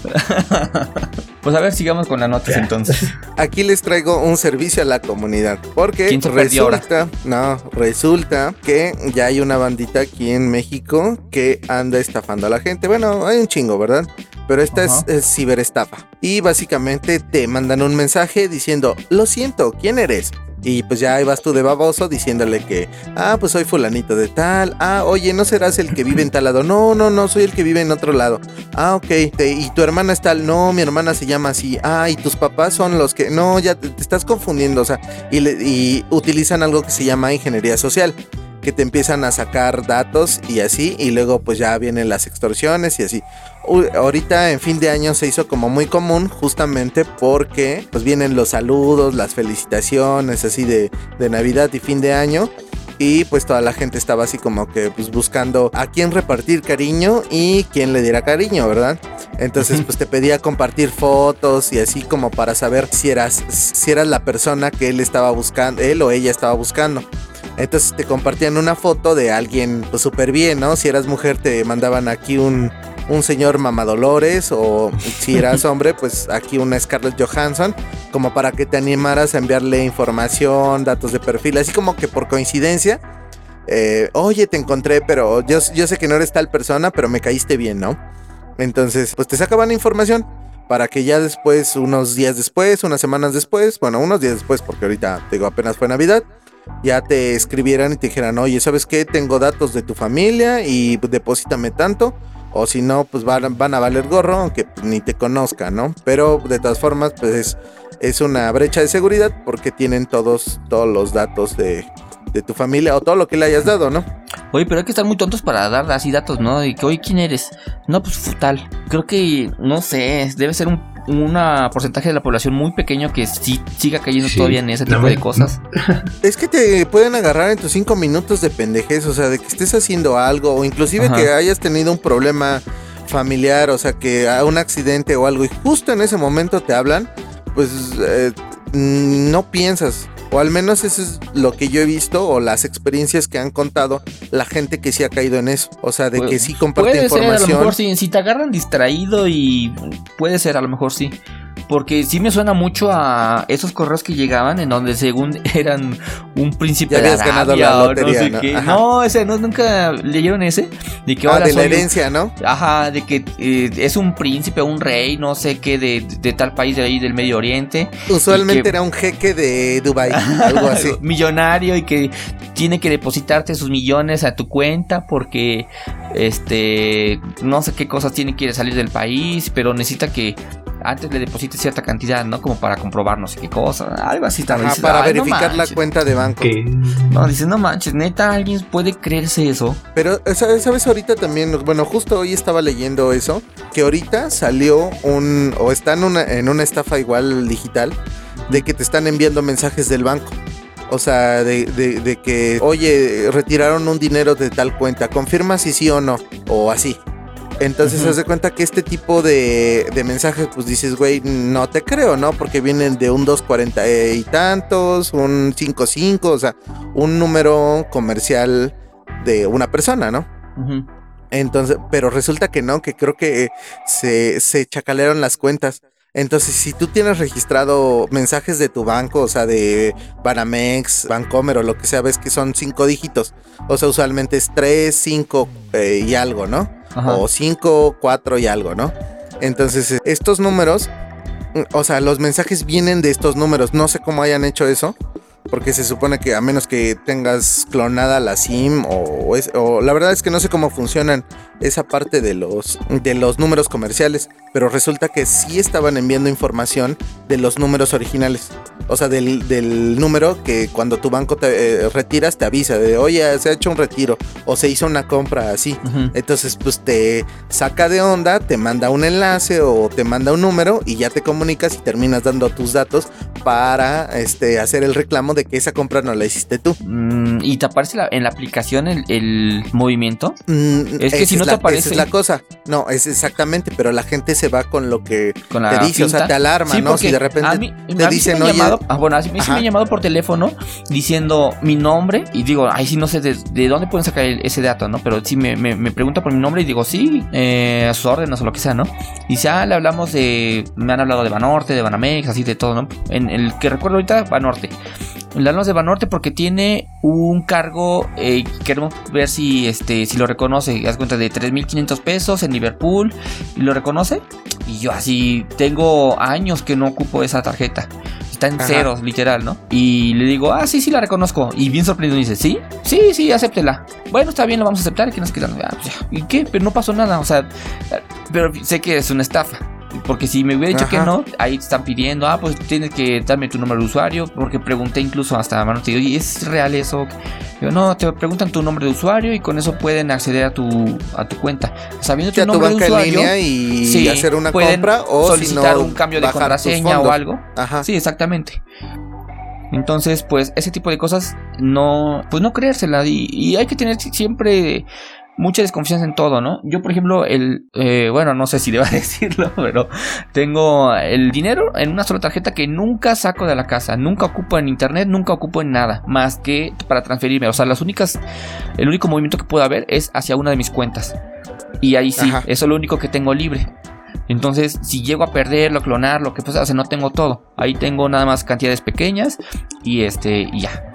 Pues a ver, sigamos con las notas entonces. Aquí les traigo un servicio a la comunidad. Porque ¿Quién se perdió ahora? resulta, no, resulta que ya hay una bandita aquí en México que anda estafando a la gente. Bueno, hay un chingo, ¿verdad? Pero esta es, es ciberestafa. Y básicamente te mandan un mensaje diciendo, lo siento, ¿quién eres? Y pues ya ahí vas tú de baboso diciéndole que, ah, pues soy fulanito de tal. Ah, oye, ¿no serás el que vive en tal lado? No, no, no, soy el que vive en otro lado. Ah, ok. ¿Y tu hermana es tal? No, mi hermana se llama así. Ah, y tus papás son los que... No, ya te, te estás confundiendo. O sea, y, le- y utilizan algo que se llama ingeniería social. Que te empiezan a sacar datos y así. Y luego pues ya vienen las extorsiones y así. Uy, ahorita en fin de año se hizo como muy común justamente porque pues vienen los saludos, las felicitaciones así de, de Navidad y fin de año. Y pues toda la gente estaba así como que pues buscando a quién repartir cariño y quién le diera cariño, ¿verdad? Entonces pues te pedía compartir fotos y así como para saber si eras, si eras la persona que él estaba buscando, él o ella estaba buscando. Entonces te compartían una foto de alguien pues súper bien, ¿no? Si eras mujer te mandaban aquí un, un señor mamadolores o si eras hombre pues aquí una Scarlett Johansson como para que te animaras a enviarle información, datos de perfil, así como que por coincidencia. eh, Oye, te encontré, pero yo, yo sé que no eres tal persona, pero me caíste bien, ¿no? Entonces, pues te sacaban información para que ya después, unos días después, unas semanas después, bueno, unos días después, porque ahorita, digo, apenas fue Navidad, ya te escribieran y te dijeran, oye, ¿sabes qué? Tengo datos de tu familia y deposítame tanto. O si no, pues van, van a valer gorro, aunque ni te conozcan, ¿no? Pero de todas formas, pues es, es una brecha de seguridad porque tienen todos, todos los datos de, de tu familia o todo lo que le hayas dado, ¿no? Oye, pero hay que estar muy tontos para dar así datos, ¿no? De que, oye, ¿quién eres? No, pues tal. Creo que, no sé, debe ser un una porcentaje de la población muy pequeño que sí siga cayendo Sí. todavía en ese tipo de cosas. Es que te pueden agarrar en tus cinco minutos de pendejez, o sea, de que estés haciendo algo, o inclusive Ajá. que hayas tenido un problema familiar, o sea, que a un accidente o algo, y justo en ese momento te hablan, pues eh, no piensas, o al menos eso es lo que yo he visto, o las experiencias que han contado la gente que sí ha caído en eso, o sea, de Pu- que sí comparte Puede ser, a lo información. mejor sí, si te agarran distraído y puede ser, a lo mejor sí. Porque sí me suena mucho a esos correos que llegaban en donde según eran un príncipe Ya de ganado la lotería, no sé ¿no? qué. Ajá. No, ese no, nunca leyeron ese. De que Ah, ahora de la un- herencia, ¿no? Ajá, de que eh, es un príncipe, un rey, no sé qué, de, de tal país de ahí del Medio Oriente. Usualmente que- era un jeque de Dubai, algo así. millonario y que tiene que depositarte sus millones a tu cuenta porque este no sé qué cosas tiene que salir del país, pero necesita que antes le deposites cierta cantidad, ¿no? Como para comprobar no sé qué cosa, algo así Ajá, vez. para Ay, no verificar la cuenta de banco. No, dices, no manches, neta, alguien puede creerse eso. Pero, ¿sabes, sabes ahorita también? Bueno, justo hoy estaba leyendo eso, que ahorita salió un, o está en una, en una estafa igual digital, de que te están enviando mensajes del banco. O sea, de, de- de que, oye, retiraron un dinero de tal cuenta, confirma si sí o no, o así. Entonces, Ujú. haz de cuenta que este tipo de, de mensajes, pues dices, güey, no te creo, ¿no? Porque vienen de un 240 y tantos, un 55, o sea, un número comercial de una persona, ¿no? Entonces, pero resulta que no, que creo que se, se chacalearon las cuentas. Entonces, si tú tienes registrado mensajes de tu banco, o sea, de Banamex, Bancomer o lo que sea, ves que son cinco dígitos. O sea, usualmente es 3, 5 y algo, ¿no? Ajá. O 5, 4 y algo, ¿no? Entonces, eh, estos números, mm, o sea, los mensajes vienen de estos números. No sé cómo hayan hecho eso. Porque se supone que a menos que tengas clonada la SIM o, es- o la verdad es que no sé cómo funcionan esa parte de los de los números comerciales, pero resulta que sí estaban enviando información de los números originales. O sea, del, del número que cuando tu banco te eh, retiras te avisa de, oye, se ha hecho un retiro o se hizo una compra así. Entonces, pues te saca de onda, te manda un enlace o te manda un número y ya te comunicas y terminas dando tus datos para este, hacer el reclamo de que esa compra no la hiciste tú. Mm, y te aparece la- en la aplicación el, el movimiento. Mm, Es que si no te la, aparece- Esa es la cosa. No, es exactamente, pero la gente se va con lo que Con te dice, o sea, te alarma, Sí, ¿no? Si de repente a mí, te a mí sí dicen, oye, llamado, ah, bueno, a mí sí me han llamado por teléfono diciendo mi nombre y digo, ay, sí, no sé de, de dónde pueden sacar el- ese dato, ¿no? Pero sí me, me, me pregunta por mi nombre y digo, sí, eh, a sus órdenes o lo que sea, ¿no? Y dice, ah, le hablamos de, me han hablado de Banorte, de Banamex, así de todo, ¿no? En el que recuerdo ahorita, Banorte. Le hablamos de Banorte porque tiene un cargo, eh, queremos ver si este si lo reconoce, haz cuenta de 3.500 pesos en Liverpool y lo reconoce. Y yo así tengo años que no ocupo esa tarjeta. Está en Ajá. ceros, literal, ¿no? Y le digo, ah, sí, sí, la reconozco. Y bien sorprendido dice, ¿sí? Sí, sí, acéptela. Bueno, está bien, lo vamos a aceptar. ¿Y qué nos quedan? Ah. ¿Y qué? Pero no pasó nada. O sea, eh, pero sé que es una estafa. Porque si me hubiera dicho que no, ahí te están pidiendo, ah, pues tienes que darme tu número de usuario. Porque pregunté incluso hasta a mano, te digo, ¿y es real eso? Yo, no, te preguntan tu nombre de usuario y con eso pueden acceder a tu, a tu cuenta. Sabiendo tu tu nombre de en usuario, línea y sí, hacer una compra o si solicitar no, un cambio de contraseña o algo. Ajá. Sí, exactamente. Entonces, pues ese tipo de cosas no, pues no creérsela y, y hay que tener siempre mucha desconfianza en todo, ¿no? Yo, por ejemplo, el, eh, bueno, no sé si deba decirlo, pero tengo el dinero en una sola tarjeta que nunca saco de la casa, nunca ocupo en internet, nunca ocupo en nada, más que para transferirme. O sea, las únicas, el único movimiento que puedo haber es hacia una de mis cuentas. Y ahí sí, Ajá. eso es lo único que tengo libre. Entonces, si llego a perderlo, clonar, lo que pasa, o sea, no tengo todo. Ahí tengo nada más cantidades pequeñas y este y ya.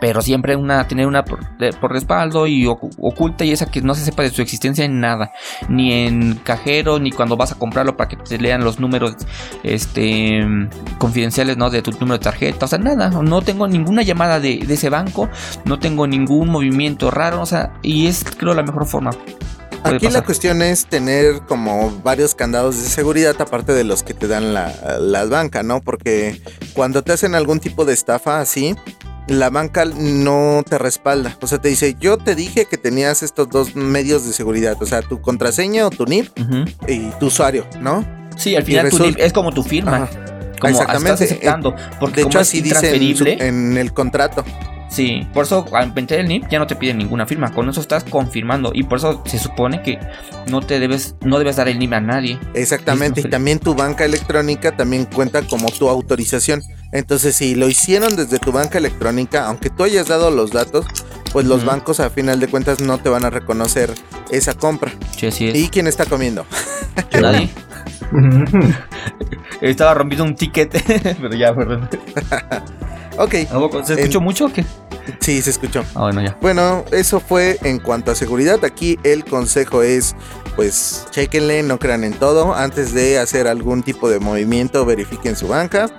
Pero siempre una tener una por, de- por respaldo y ocu- oculta y esa que no se sepa de su existencia en nada, ni en cajero ni cuando vas a comprarlo para que te lean los números este confidenciales, ¿no? De tu número de tarjeta, o sea, nada, no tengo ninguna llamada de, de ese banco, no tengo ningún movimiento raro, o sea, y es creo la mejor forma. Aquí la cuestión es tener como varios candados de seguridad aparte de los que te dan la, la banca, ¿no? Porque cuando te hacen algún tipo de estafa así, la banca no te respalda. O sea, te dice, yo te dije que tenías estos dos medios de seguridad, o sea, tu contraseña o tu NIP y tu usuario, ¿no? Sí, al final tu NIP es como tu firma. Ajá. Como Exactamente. estás aceptando. Porque De como hecho, es así dice en, su- intransferible, en el contrato. Sí, por eso al meter el NIP ya no te piden ninguna firma. Con eso estás confirmando. Y por eso se supone que no te debes, no debes dar el NIP a nadie. Exactamente, y también tu banca electrónica también cuenta como tu autorización. Entonces, si lo hicieron desde tu banca electrónica, aunque tú hayas dado los datos, pues los bancos a final de cuentas no te van a reconocer esa compra. Sí, así es. ¿Y quién está comiendo? Nadie. Estaba rompiendo un ticket. Pero ya, perdón. Ok. ¿Se escuchó En- mucho o qué? sí, se escuchó. Ah, bueno, ya. Bueno, eso fue en cuanto a seguridad. Aquí el consejo es, pues, chequenle, no crean en todo. Antes de hacer algún tipo de movimiento, verifiquen su banca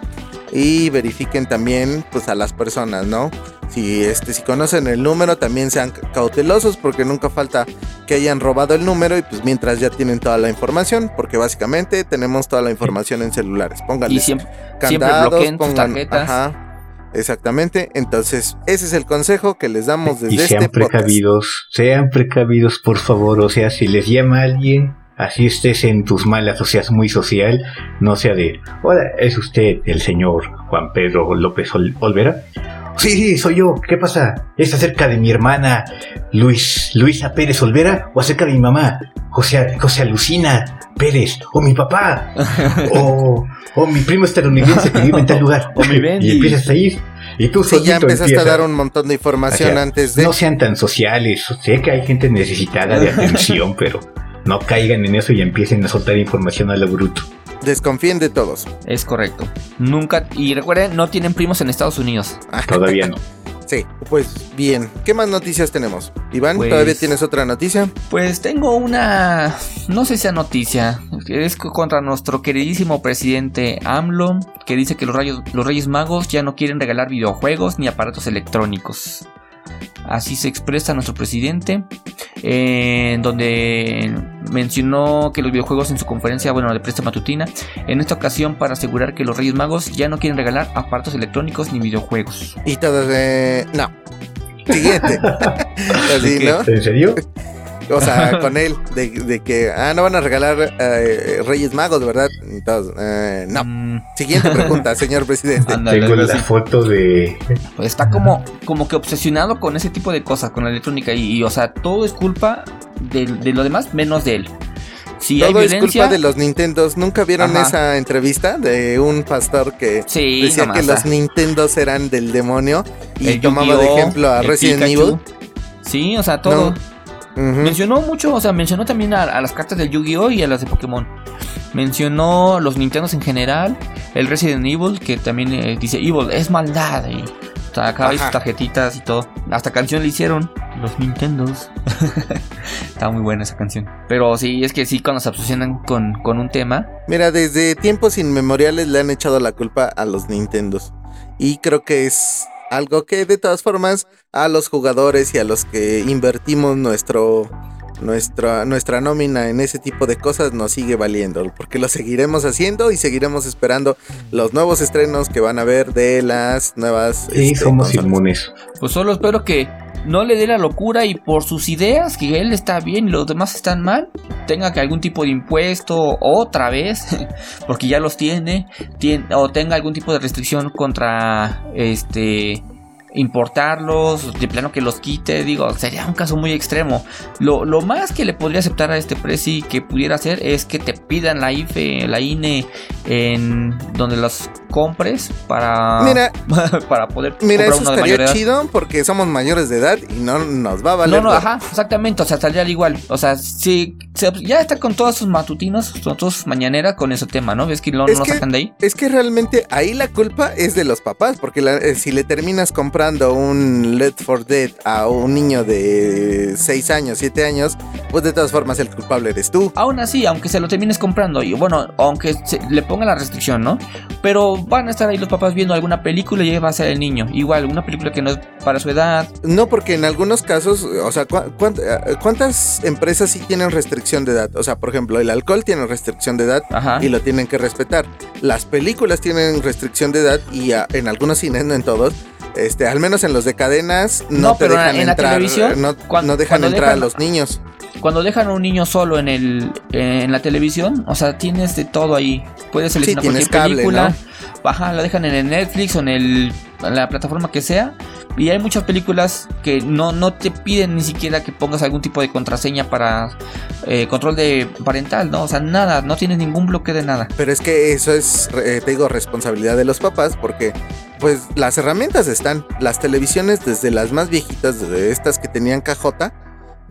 y verifiquen también, pues, a las personas, ¿no? Si, este, si conocen el número, también sean cautelosos porque nunca falta que hayan robado el número y pues mientras ya tienen toda la información, porque básicamente tenemos toda la información en celulares. Pónganle Y siempre, candados, pongan, tarjetas. ajá, exactamente. Entonces, ese es el consejo que les damos desde Y sean este podcast. precavidos, sean precavidos por favor, o sea, si les llama alguien, así estés en tus malas o seas muy social, no sea de, hola, ¿es usted el señor Juan Pedro López Ol- Olvera? Sí, sí, soy yo, ¿qué pasa? ¿Es acerca de mi hermana Luis, Luisa Pérez Olvera o acerca de mi mamá, José, José Alucina Pérez, o mi papá, o, o mi primo estadounidense que vive en tal lugar? O mi Bendy. Y empiezas a ir, y tú Sí, ya empezaste a dar un montón de información O sea, antes de. No sean tan sociales. Sé que hay gente necesitada de atención, pero no caigan en eso y empiecen a soltar información a lo bruto. Desconfíen de todos. Es correcto. Nunca. Y recuerden, no tienen primos en Estados Unidos. Todavía no. Sí, pues bien. ¿Qué más noticias tenemos? Iván, Pues- ¿todavía tienes otra noticia? Pues tengo una, no sé si sea noticia, es contra nuestro queridísimo presidente AMLO, que dice que los, rayos, los Reyes Magos ya no quieren regalar videojuegos ni aparatos electrónicos. Así se expresa nuestro presidente, eh, en donde mencionó que los videojuegos en su conferencia, bueno, de prensa matutina, en esta ocasión para asegurar que los Reyes Magos ya no quieren regalar aparatos electrónicos ni videojuegos. Y de. No. Siguiente. ¿En serio? O sea, con él, de, de que, ah, no van a regalar eh, Reyes Magos, ¿verdad? Entonces, eh, no. Mm, Siguiente pregunta, señor presidente. Tengo la foto de. Pues está como, como que obsesionado con ese tipo de cosas, con la electrónica. Y, y, o sea, todo es culpa de, de lo demás, menos de él. Si hay Todo es culpa de los Nintendos. ¿Nunca vieron Ajá. esa entrevista de un pastor que Sí, decía nomás, que los ah. Nintendos eran del demonio y el tomaba de ejemplo a Resident Pikachu. Evil? Sí, o sea, todo. Mencionó mucho, o sea, mencionó también a, a las cartas del Yu-Gi-Oh! y a las de Pokémon. Mencionó los Nintendos en general, el Resident Evil, que también eh, dice Evil es maldad. Y sacaba sus tarjetitas y todo. Hasta canción le hicieron. Los Nintendos. Estaba muy buena esa canción. Pero sí, es que sí, cuando se obsesionan con, con un tema. Mira, desde tiempos inmemoriales le han echado la culpa a los Nintendos. Y creo que es algo que de todas formas a los jugadores y a los que invertimos nuestro, nuestra, nuestra nómina en ese tipo de cosas nos sigue valiendo. Porque lo seguiremos haciendo y seguiremos esperando los nuevos estrenos que van a ver de las nuevas... Sí, este, somos inmunes. Pues solo espero que no le dé la locura y por sus ideas, que él está bien y los demás están mal, tenga que algún tipo de impuesto otra vez, porque ya los tiene, tien- o tenga algún tipo de restricción contra este importarlos, de plano que los quite, digo, sería un caso muy extremo. Lo, lo más que le podría aceptar a este presi que pudiera hacer es que te pidan la IFE, la INE en donde los compres para Mira, para poder mira, comprar eso uno de estaría edad. chido porque somos mayores de edad y no nos va a valer. No, no, ajá, exactamente, o sea, saldría al igual. O sea, si se- ya está con todos sus matutinos, con todas sus mañaneras con ese tema, ¿no? ¿Ves que no Es lo que- sacan de ahí? Es que realmente ahí la culpa es de los papás, porque la- eh, si le terminas comprando un Let for Dead a un niño de 6 años, 7 años, pues de todas formas el culpable eres tú. Aún así, aunque se lo termines comprando, y bueno, aunque se- le ponga la restricción, ¿no? Pero van a estar ahí los papás viendo alguna película y ahí va a ser el niño. Igual, una película que no es para su edad. No, porque en algunos casos, o sea, ¿cu- eh, ¿cuántas empresas sí tienen restricción de edad? O sea, por ejemplo, el alcohol tiene restricción de edad Ajá. y lo tienen que respetar. Las películas tienen restricción de edad y en algunos cines, no en todos, este, al menos en los de cadenas, no, No, te pero dejan en la entrar, televisión, no, cuan- no dejan cuando entrar a dejan- los niños. Cuando dejan a un niño solo en el en la televisión, o sea, tienes de todo ahí. Puedes seleccionar tienes cualquier cable, película. Ajá, la dejan en el Netflix o en el en la plataforma que sea. Y hay muchas películas que no, no te piden ni siquiera que pongas algún tipo de contraseña para eh, control de parental, ¿no? O sea, nada, no tienes ningún bloque de nada. Pero es que eso es, eh, te digo, responsabilidad de los papás porque pues las herramientas están. Las televisiones desde las más viejitas, de estas que tenían cajota,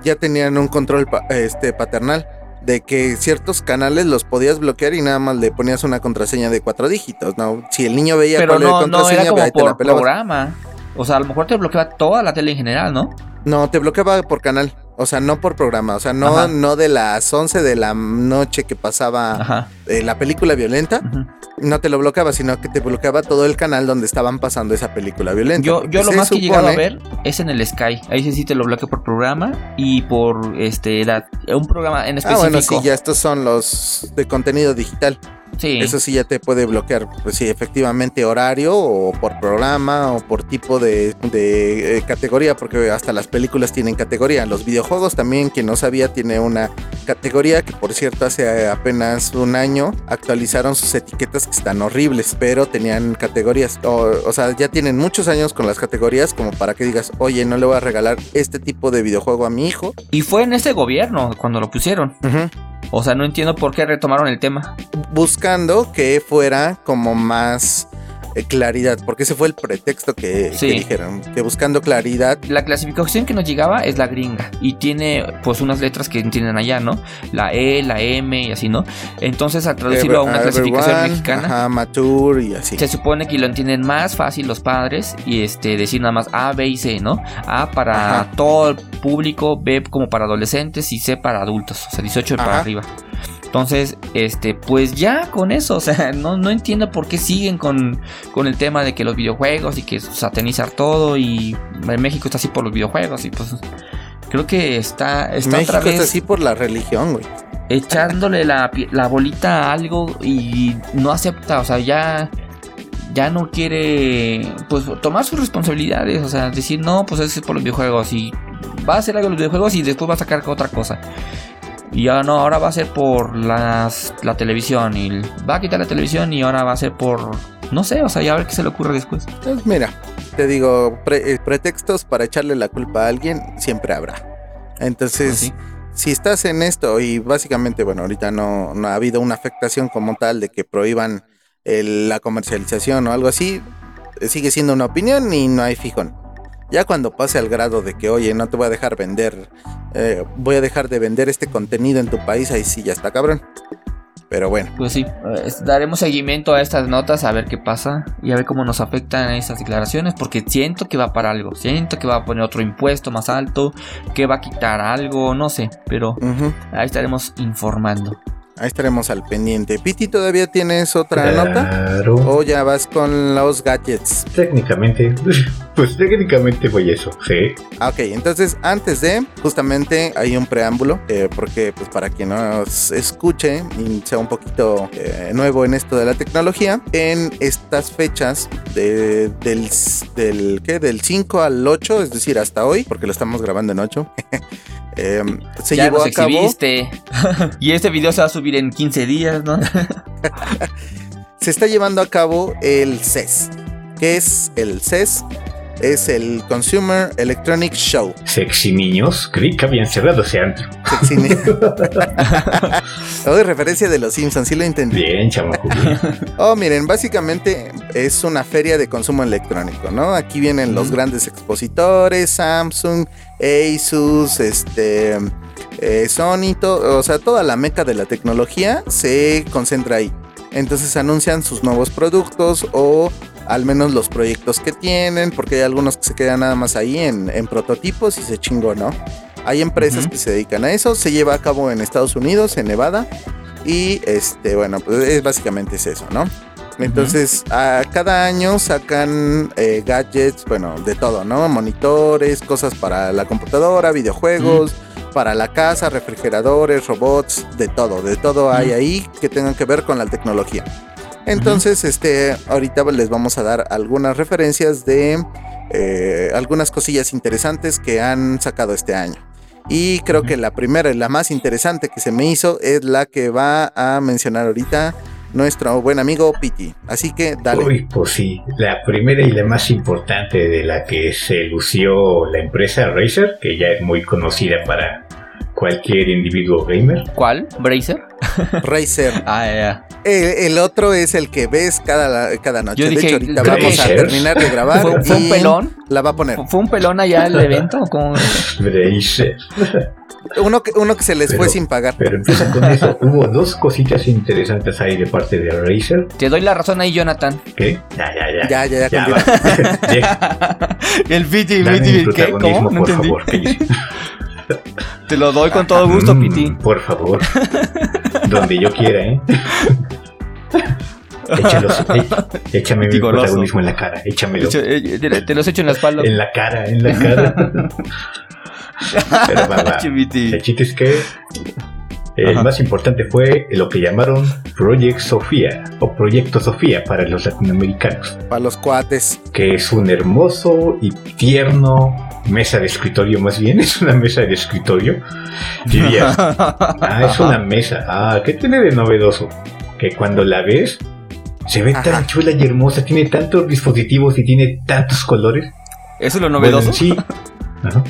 ya tenían un control pa- este, paternal de que ciertos canales los podías bloquear y nada más le ponías una contraseña de cuatro dígitos, ¿no? Si el niño veía Pero cuál era la no, no contraseña, era como ahí te la por pelabas. programa. O sea, a lo mejor te bloqueaba toda la tele en general, ¿no? No, te bloqueaba por canal, o sea, no por programa, o sea, no, Ajá. no de las 11 de la noche que pasaba Ajá. eh, la película violenta. ujú. No te lo bloqueaba, sino que te bloqueaba todo el canal donde estaban pasando esa película violenta. Yo, yo lo más que he llegado a ver es en el Sky. Ahí sí, sí te lo bloqueo por programa y por este edad. Un programa en Ah, específico. bueno, sí, ya estos son los de contenido digital. Sí. Eso sí ya te puede bloquear, pues sí, efectivamente horario o por programa o por tipo de, de, eh, categoría, porque hasta las películas tienen categoría. Los videojuegos también, quien no sabía, tiene una categoría que por cierto hace apenas un año actualizaron sus etiquetas que están horribles, pero tenían categorías. O, o sea, ya tienen muchos años con las categorías como para que digas, oye, no le voy a regalar este tipo de videojuego a mi hijo. Y fue en este gobierno cuando lo pusieron. O sea, no entiendo por qué retomaron el tema. buscando que fuera como más eh, claridad, porque ese fue el pretexto que, Sí. que dijeron, que buscando claridad. La clasificación que nos llegaba es la gringa y tiene pues unas letras que entienden allá, ¿no? La E, la M y así, ¿no? Entonces al traducirlo a una Everyone, clasificación mexicana, Ajá, mature y así. se supone que lo entienden más fácil los padres y este decir nada más A, B y C, ¿no? A para Ajá. todo el público, B como para adolescentes y C para adultos, o sea, 18 para Ajá. arriba. Entonces, este, pues ya con eso, o sea, no, no entiendo por qué siguen con, con el tema de que los videojuegos y que satanizar todo y en México está así por los videojuegos y pues creo que está, está México otra vez está así por la religión, güey. echándole la, la bolita a algo y no acepta, o sea, ya ya no quiere pues tomar sus responsabilidades, o sea, decir no, pues eso es por los videojuegos y va a hacer algo de los videojuegos y después va a sacar otra cosa. Y ya no, ahora va a ser por las, la televisión. Y va a quitar la televisión y ahora va a ser por. No sé, o sea, ya a ver qué se le ocurre después. Pues mira, te digo, pre- eh, pretextos para echarle la culpa a alguien siempre habrá. Entonces, sí. si estás en esto y básicamente, bueno, ahorita no, no ha habido una afectación como tal de que prohíban el- la comercialización o algo así, eh, sigue siendo una opinión y no hay fijón. Ya cuando pase al grado de que, oye, no te voy a dejar vender, eh, voy a dejar de vender este contenido en tu país, ahí sí ya está cabrón. Pero bueno, Pues sí, daremos seguimiento a estas notas a ver qué pasa y a ver cómo nos afectan esas declaraciones porque siento que va para algo, siento que va a poner otro impuesto más alto, que va a quitar algo, no sé, pero ahí estaremos informando. Ahí estaremos al pendiente. Piti, ¿todavía tienes otra nota? Claro. ¿O ya vas con los gadgets? Técnicamente, pues técnicamente voy eso, sí. Ok, entonces antes de, justamente hay un preámbulo, eh, porque pues para quien nos escuche y sea un poquito eh, nuevo en esto de la tecnología, en estas fechas de- del, del, ¿qué? del 5 al 8, es decir, hasta hoy, porque lo estamos grabando en 8, eh, se ya llevó nos a cabo... exhibiste. y este video se va a subir en 15 días, ¿no? se está llevando a cabo el CES. ¿Qué es el CES? Es el Consumer Electronic Show. Sexy niños, creí que habían cerrado ese antro. Sexy ni- Oh, referencia de los Simpsons, sí lo entendí. Bien, chamaco. Oh, miren, básicamente es una feria de consumo electrónico, ¿no? Aquí vienen los grandes expositores, Samsung, Asus, este, eh, Sony, o sea, toda la meca de la tecnología se concentra ahí. Entonces anuncian sus nuevos productos o al menos los proyectos que tienen, porque hay algunos que se quedan nada más ahí en, en prototipos y se chingó, ¿no? Hay empresas que se dedican a eso, se lleva a cabo en Estados Unidos, en Nevada, y este, bueno, pues es básicamente es eso, ¿no? Entonces, a cada año sacan eh, gadgets, bueno, de todo, ¿no? Monitores, cosas para la computadora, videojuegos, para la casa, refrigeradores, robots, de todo, de todo hay ahí que tengan que ver con la tecnología. Entonces, este, ahorita les vamos a dar algunas referencias de eh, algunas cosillas interesantes que han sacado este año. Y creo que la primera y la más interesante que se me hizo es la que va a mencionar ahorita nuestro buen amigo Piti. Así que dale. Uy, pues sí, la primera y la más importante de la que se lució la empresa Razer, que ya es muy conocida para cualquier individuo gamer. ¿Cuál? ¿Bracer? Razer. Ah, ya, ya. El, el otro es el que ves cada, cada noche. Yo de dije, hecho, ahorita ¿qué vamos a terminar de grabar. ¿Fue, fue un pelón? La va a poner. ¿Fue- ¿Fue un pelón allá el evento? ¿Cómo? Razer. Uno que, uno que se les Pero- fue sin pagar. Pero empieza con eso. Hubo dos cositas interesantes ahí de parte de Razer. Te doy la razón ahí, Jonathan. ¿Qué? Ya, ya, ya. Ya, ya, ya, Ya, el mi Piti, ¿qué? ¿Cómo? No por entendí. favor. Te lo doy con todo gusto, Mm, Piti. Por favor. Donde yo quiera, ¿eh? Échalo, eh, échame mi protagonismo en la cara, échamelo. Eh, Te los echo en la espalda. En la cara, en la cara. Pero Piti. El chiste es que el Ajá. más importante fue lo que llamaron Project Sofía o Proyecto Sofía para los latinoamericanos, Para los cuates. que es un hermoso y tierno mesa de escritorio, más bien es una mesa de escritorio. Diría, ah, es una mesa. Ah, ¿qué tiene de novedoso? Que cuando la ves se ve Ajá. tan chula y hermosa, tiene tantos dispositivos y tiene tantos colores. ¿Eso es lo Bueno, novedoso? en sí, ajá.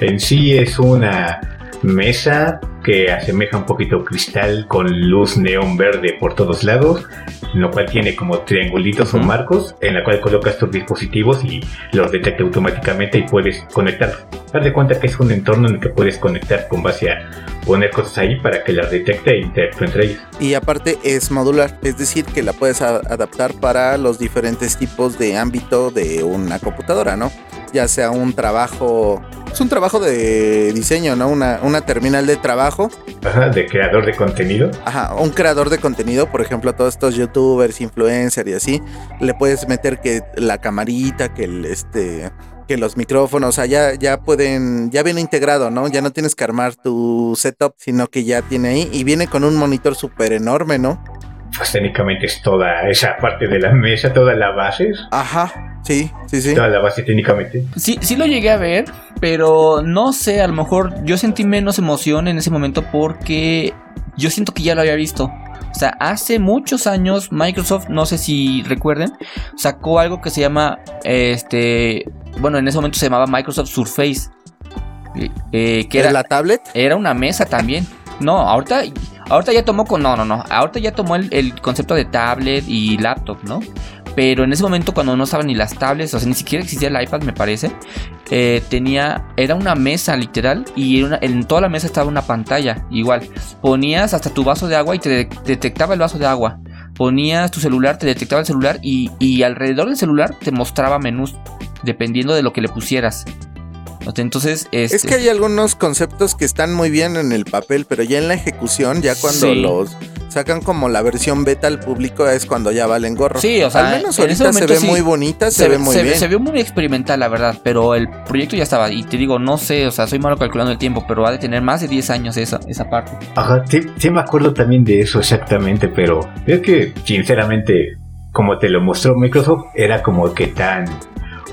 en sí es una mesa que asemeja un poquito cristal con luz neón verde por todos lados, lo cual tiene como triangulitos o marcos, en la cual colocas tus dispositivos y los detecta automáticamente y puedes conectar. Haz de cuenta que es un entorno en el que puedes conectar con base a poner cosas ahí para que las detecte e interactúe entre ellas. Y aparte es modular, es decir, que la puedes adaptar para los diferentes tipos de ámbito de una computadora, ¿no? Ya sea un trabajo, es un trabajo de diseño, ¿no? Una, una terminal de trabajo, Ajá, de creador de contenido. ajá, un creador de contenido, por ejemplo, a todos estos youtubers, influencers y así, le puedes meter que la camarita, que el este que los micrófonos, o sea, ya, ya pueden, ya viene integrado, ¿no? Ya no tienes que armar tu setup, sino que ya tiene ahí y viene con un monitor súper enorme, ¿no? Pues técnicamente es toda esa parte de la mesa, toda la base. Ajá, sí, sí, sí. Toda la base técnicamente. Sí, sí lo llegué a ver, pero no sé, a lo mejor yo sentí menos emoción en ese momento porque yo siento que ya lo había visto. O sea, hace muchos años Microsoft, no sé si recuerden, sacó algo que se llama, este, bueno, en ese momento se llamaba Microsoft Surface. Eh, que ¿Es era, la tablet? era una mesa también. No, ahorita, ahorita ya tomó con. No, no, no. Ahorita ya tomó el, concepto de tablet y laptop, ¿no? Pero en ese momento, cuando no estaban ni las tablets, o sea, ni siquiera existía el iPad, me parece. eh, tenía. Era una mesa, literal. Y en, toda la mesa estaba una pantalla. Igual. Ponías hasta tu vaso de agua y te de- detectaba el vaso de agua. Ponías tu celular, te detectaba el celular. Y, y alrededor del celular te mostraba menús. Dependiendo de lo que le pusieras. Entonces, Es este- que hay algunos conceptos que están muy bien en el papel, pero ya en la ejecución, ya cuando Sí. los sacan como la versión beta al público es cuando ya valen gorro. Sí, o sea, al menos en ese ahorita se momento ve sí. muy bonita, se, ve muy bien. se vio muy experimental, la verdad, pero el proyecto ya estaba. Y te digo, no sé, o sea, soy malo calculando el tiempo, pero ha de tener más de 10 años esa, esa parte. Ajá, sí, sí me acuerdo también de eso exactamente, pero es que sinceramente, como te lo mostró Microsoft, era como que tan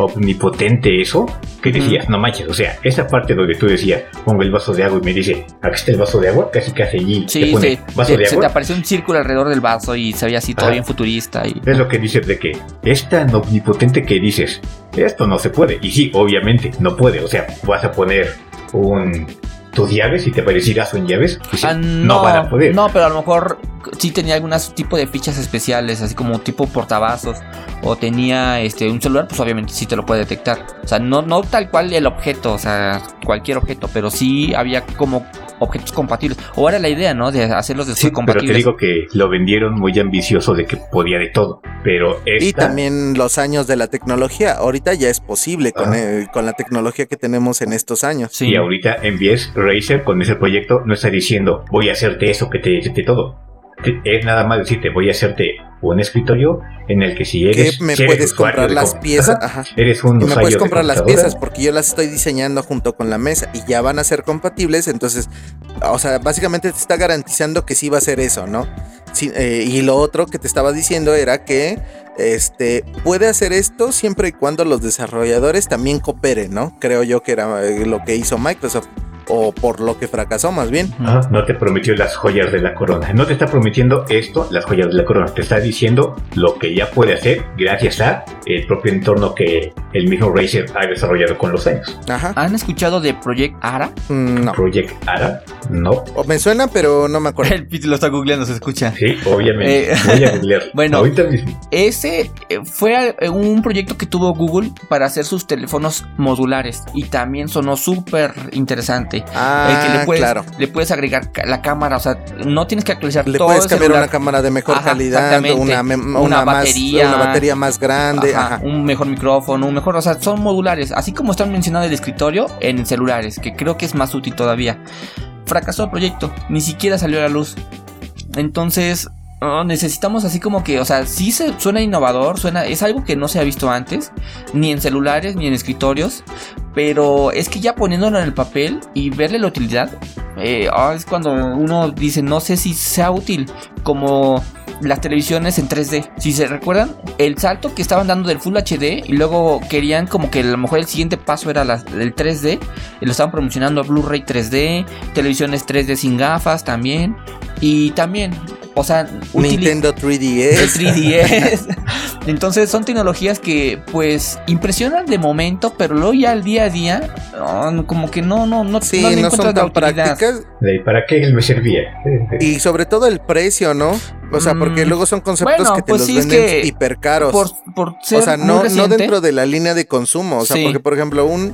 omnipotente eso, que decías, no manches, o sea, esa parte donde tú decías, pongo el vaso de agua y me dice, aquí está el vaso de agua, casi casi allí, te pone sí, vaso se, de se te apareció un círculo alrededor del vaso y se veía así todo Ajá. bien futurista. Y... Es lo que dices de que es tan omnipotente que dices, esto no se puede. Y sí, obviamente, no puede. O sea, vas a poner un tus llaves y te va a decir "Haz en llaves. Pues sí, Ah, no, van a poder. No, pero a lo mejor sí tenía algunas tipo de fichas especiales, así como tipo portavasos. O tenía este un celular, pues obviamente sí te lo puede detectar. O sea, no, no tal cual el objeto, o sea, cualquier objeto, pero sí había como objetos compatibles. O era la idea, ¿no? De hacerlos de Sí, pero te compatibles. digo que lo vendieron muy ambicioso de que podía de todo. Pero esta, Y también los años de la tecnología. Ahorita ya es posible con, Ajá. eh, con la tecnología que tenemos en estos años. Sí. y ahorita en 10 Razer con ese proyecto no está diciendo voy a hacerte eso que te detecte todo. Es nada más decirte voy a hacerte un escritorio en el que si Que eres, me si eres puedes usuario comprar las piezas. Ajá, Ajá. eres un Y me puedes de comprar las piezas porque yo las estoy diseñando junto con la mesa y ya van a ser compatibles. Entonces, o sea, básicamente te está garantizando que sí va a ser eso, ¿no? Sí, eh, y lo otro que te estaba diciendo era que este puede hacer esto siempre y cuando los desarrolladores también cooperen, ¿no? Creo yo que era eh, lo que hizo Microsoft o por lo que fracasó más bien. No te prometió las joyas de la corona. No te está prometiendo esto, las joyas de la corona. Te está diciendo lo que ya puede hacer gracias a el propio entorno que el mismo Razer ha desarrollado con los años. Ajá. ¿Han escuchado de Project Ara? Mm, No. Project Ara, no. O me suena, pero no me acuerdo. El Pete lo está googleando, se escucha. Sí, obviamente. Eh, Voy a googlear. bueno. ahorita mismo. Ese eh, fue eh, un proyecto que tuvo Google para hacer sus teléfonos modulares y también sonó súper interesante. Ah, el que le puedes, claro. le puedes agregar la cámara, o sea, no tienes que actualizar Le todo puedes el cambiar una cámara de mejor Ajá, calidad, una, Una una más- batería. una batería más grande. Ajá, Ajá. un mejor micrófono, un mejor, o sea, son modulares, así como están mencionando el escritorio en celulares, que creo que es más útil todavía. Fracasó el proyecto, ni siquiera salió a la luz. Entonces, oh, necesitamos así como que, o sea, sí se suena innovador, suena, es algo que no se ha visto antes, ni en celulares, ni en escritorios, pero es que ya poniéndolo en el papel y verle la utilidad, eh, ah, es cuando uno dice, no sé si sea útil, como las televisiones en 3D. Si se recuerdan, el salto que estaban dando del Full HD y luego querían como que a lo mejor el siguiente paso era la- el 3D, y lo estaban promocionando Blu-ray 3D, televisiones 3D sin gafas también, y también, o sea, Nintendo el 3DS. 3DS. Entonces son tecnologías que pues impresionan de momento, pero luego ya al día a día no, como que no no no, Sí, no son tan utilidad. prácticas. ¿De ahí ¿Para qué me servía? Y sobre todo el precio, ¿no? O sea, porque Mm, luego son conceptos bueno, que te pues los sí, es venden que hiper caros. Por, por ser O sea, no, no dentro de la línea de consumo. O sea, Sí. porque por ejemplo, un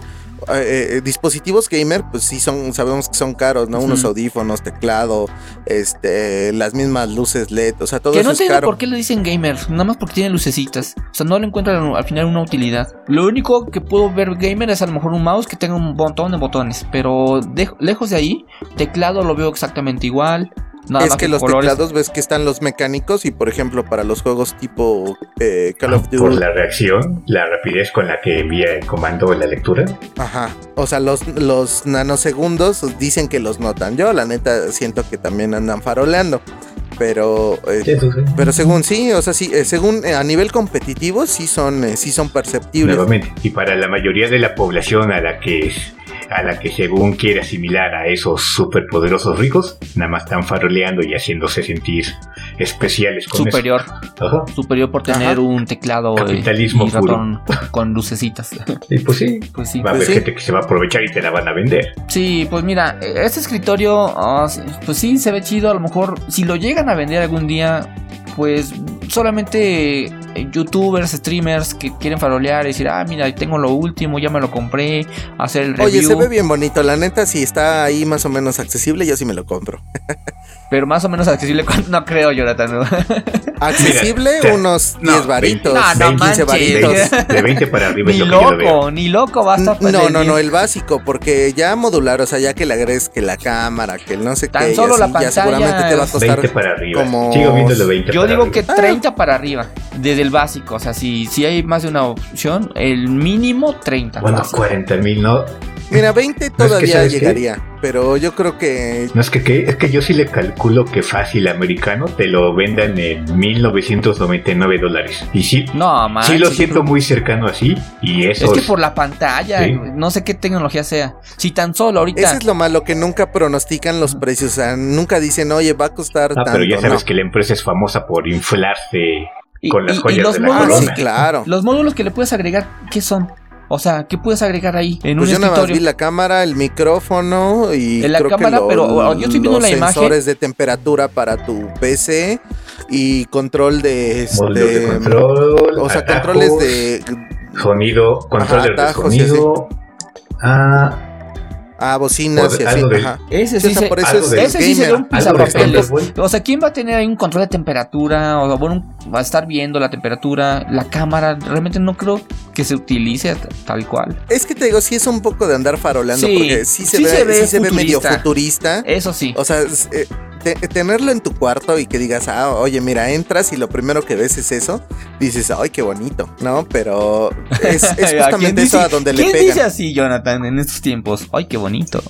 eh, eh, dispositivos gamer, pues sí son, sabemos que son caros, ¿no? Unos audífonos, teclado, este, las mismas luces LED, o sea, todo que eso no es caro. por qué le dicen gamer, nada más porque tiene lucecitas. O sea, no le encuentran al final una utilidad. Lo único que puedo ver gamer es a lo mejor un mouse que tenga un montón de botones, pero de- lejos de ahí, teclado lo veo exactamente igual. Nada es más que los colores. teclados ves que están los mecánicos y por ejemplo para los juegos tipo eh, Call of Duty, Por la reacción, la rapidez con la que envía el comando la lectura. ajá, o sea los los nanosegundos dicen que los notan. Yo la neta siento que también andan faroleando. Pero, eh, Eso sí. pero según sí, o sea, sí, eh, según eh, a nivel competitivo, sí son, eh, sí son perceptibles. Nuevamente. Y para la mayoría de la población a la que a la que según quiere asimilar a esos superpoderosos ricos, nada más están faroleando y haciéndose sentir especiales con Superior. eso. Ajá. Superior por tener Ajá. un teclado eh, Capitalismo y ratón con lucecitas. Y pues sí, Pues sí. va a Pues haber sí. gente que se va a aprovechar y te la van a vender. Sí, pues mira, este escritorio, ah, pues sí, se ve chido. A lo mejor, si lo llegan a vender algún día, pues solamente youtubers, streamers que quieren farolear y decir, ah, mira, tengo lo último, ya me lo compré, hacer el review. Oye, se ve bien bonito, la neta, si está ahí más o menos accesible, yo sí me lo compro. Pero más o menos accesible, no creo, Jonathan. ¿no? Accesible, Mira, unos no, 10 varitos, No, no 15 manches. varitos. De, de 20 para arriba es ni lo que yo lo veo. loco, ni loco va a estar No, no, no, el básico, porque ya modular, o sea, ya que le agregues que la cámara, que el no sé Tan qué, solo la así, ya pantalla seguramente te va a costar 20 para arriba. como- Sigo viéndolo 20 Yo para digo arriba. que 30 para arriba, desde el básico. O sea, si, si hay más de una opción, el mínimo 30. Bueno, fácil. 40 mil, no. Mira, 20 es que, todavía llegaría, pero yo creo que No es que, que- es que yo sí le calculo que fácil americano te lo vendan en 1999 dólares. Y sí, No, man. sí lo siento muy cercano así. Y eso Es que por la pantalla, Sí. no sé qué tecnología sea. Si tan solo ahorita. ese es lo malo, que nunca pronostican los precios, o sea, nunca dicen, oye, va a costar Ah, tanto, pero ya sabes no. que la empresa es famosa por inflarse y, con las y- y joyas los de la módulos, sí, corona. claro. los módulos que le puedes agregar, ¿qué son? O sea, ¿qué puedes agregar ahí en Pues un yo nada más escritorio? vi la cámara, el micrófono y En la creo cámara, que lo- pero yo estoy viendo los la imagen. sensores de temperatura para tu PC y control de módulos de este, control. o sea, atajos, controles de sonido, controles de atajos y sonido. Ah, ah, bocinas Pues, y así, ajá. Ese Sí, sí, o sea, se- por eso es, ese sí sería un pisapapeles. O sea, ¿quién va a tener ahí un control de temperatura? O sea, bueno, va a estar viendo la temperatura, la cámara. Realmente no creo que se utilice tal cual. Es que te digo, sí es un poco de andar faroleando Sí, porque sí se sí ve, se ve sí se ve medio futurista. futurista. Eso sí. O sea, es, eh, te- tenerlo en tu cuarto y que digas, ah, oye, mira, entras y lo primero que ves es eso, dices, ay, qué bonito, ¿no? Pero es, es ¿A quién justamente eso dice- a donde le ¿Quién pegan. dice así, Jonathan, en estos tiempos? Ay, qué bonito.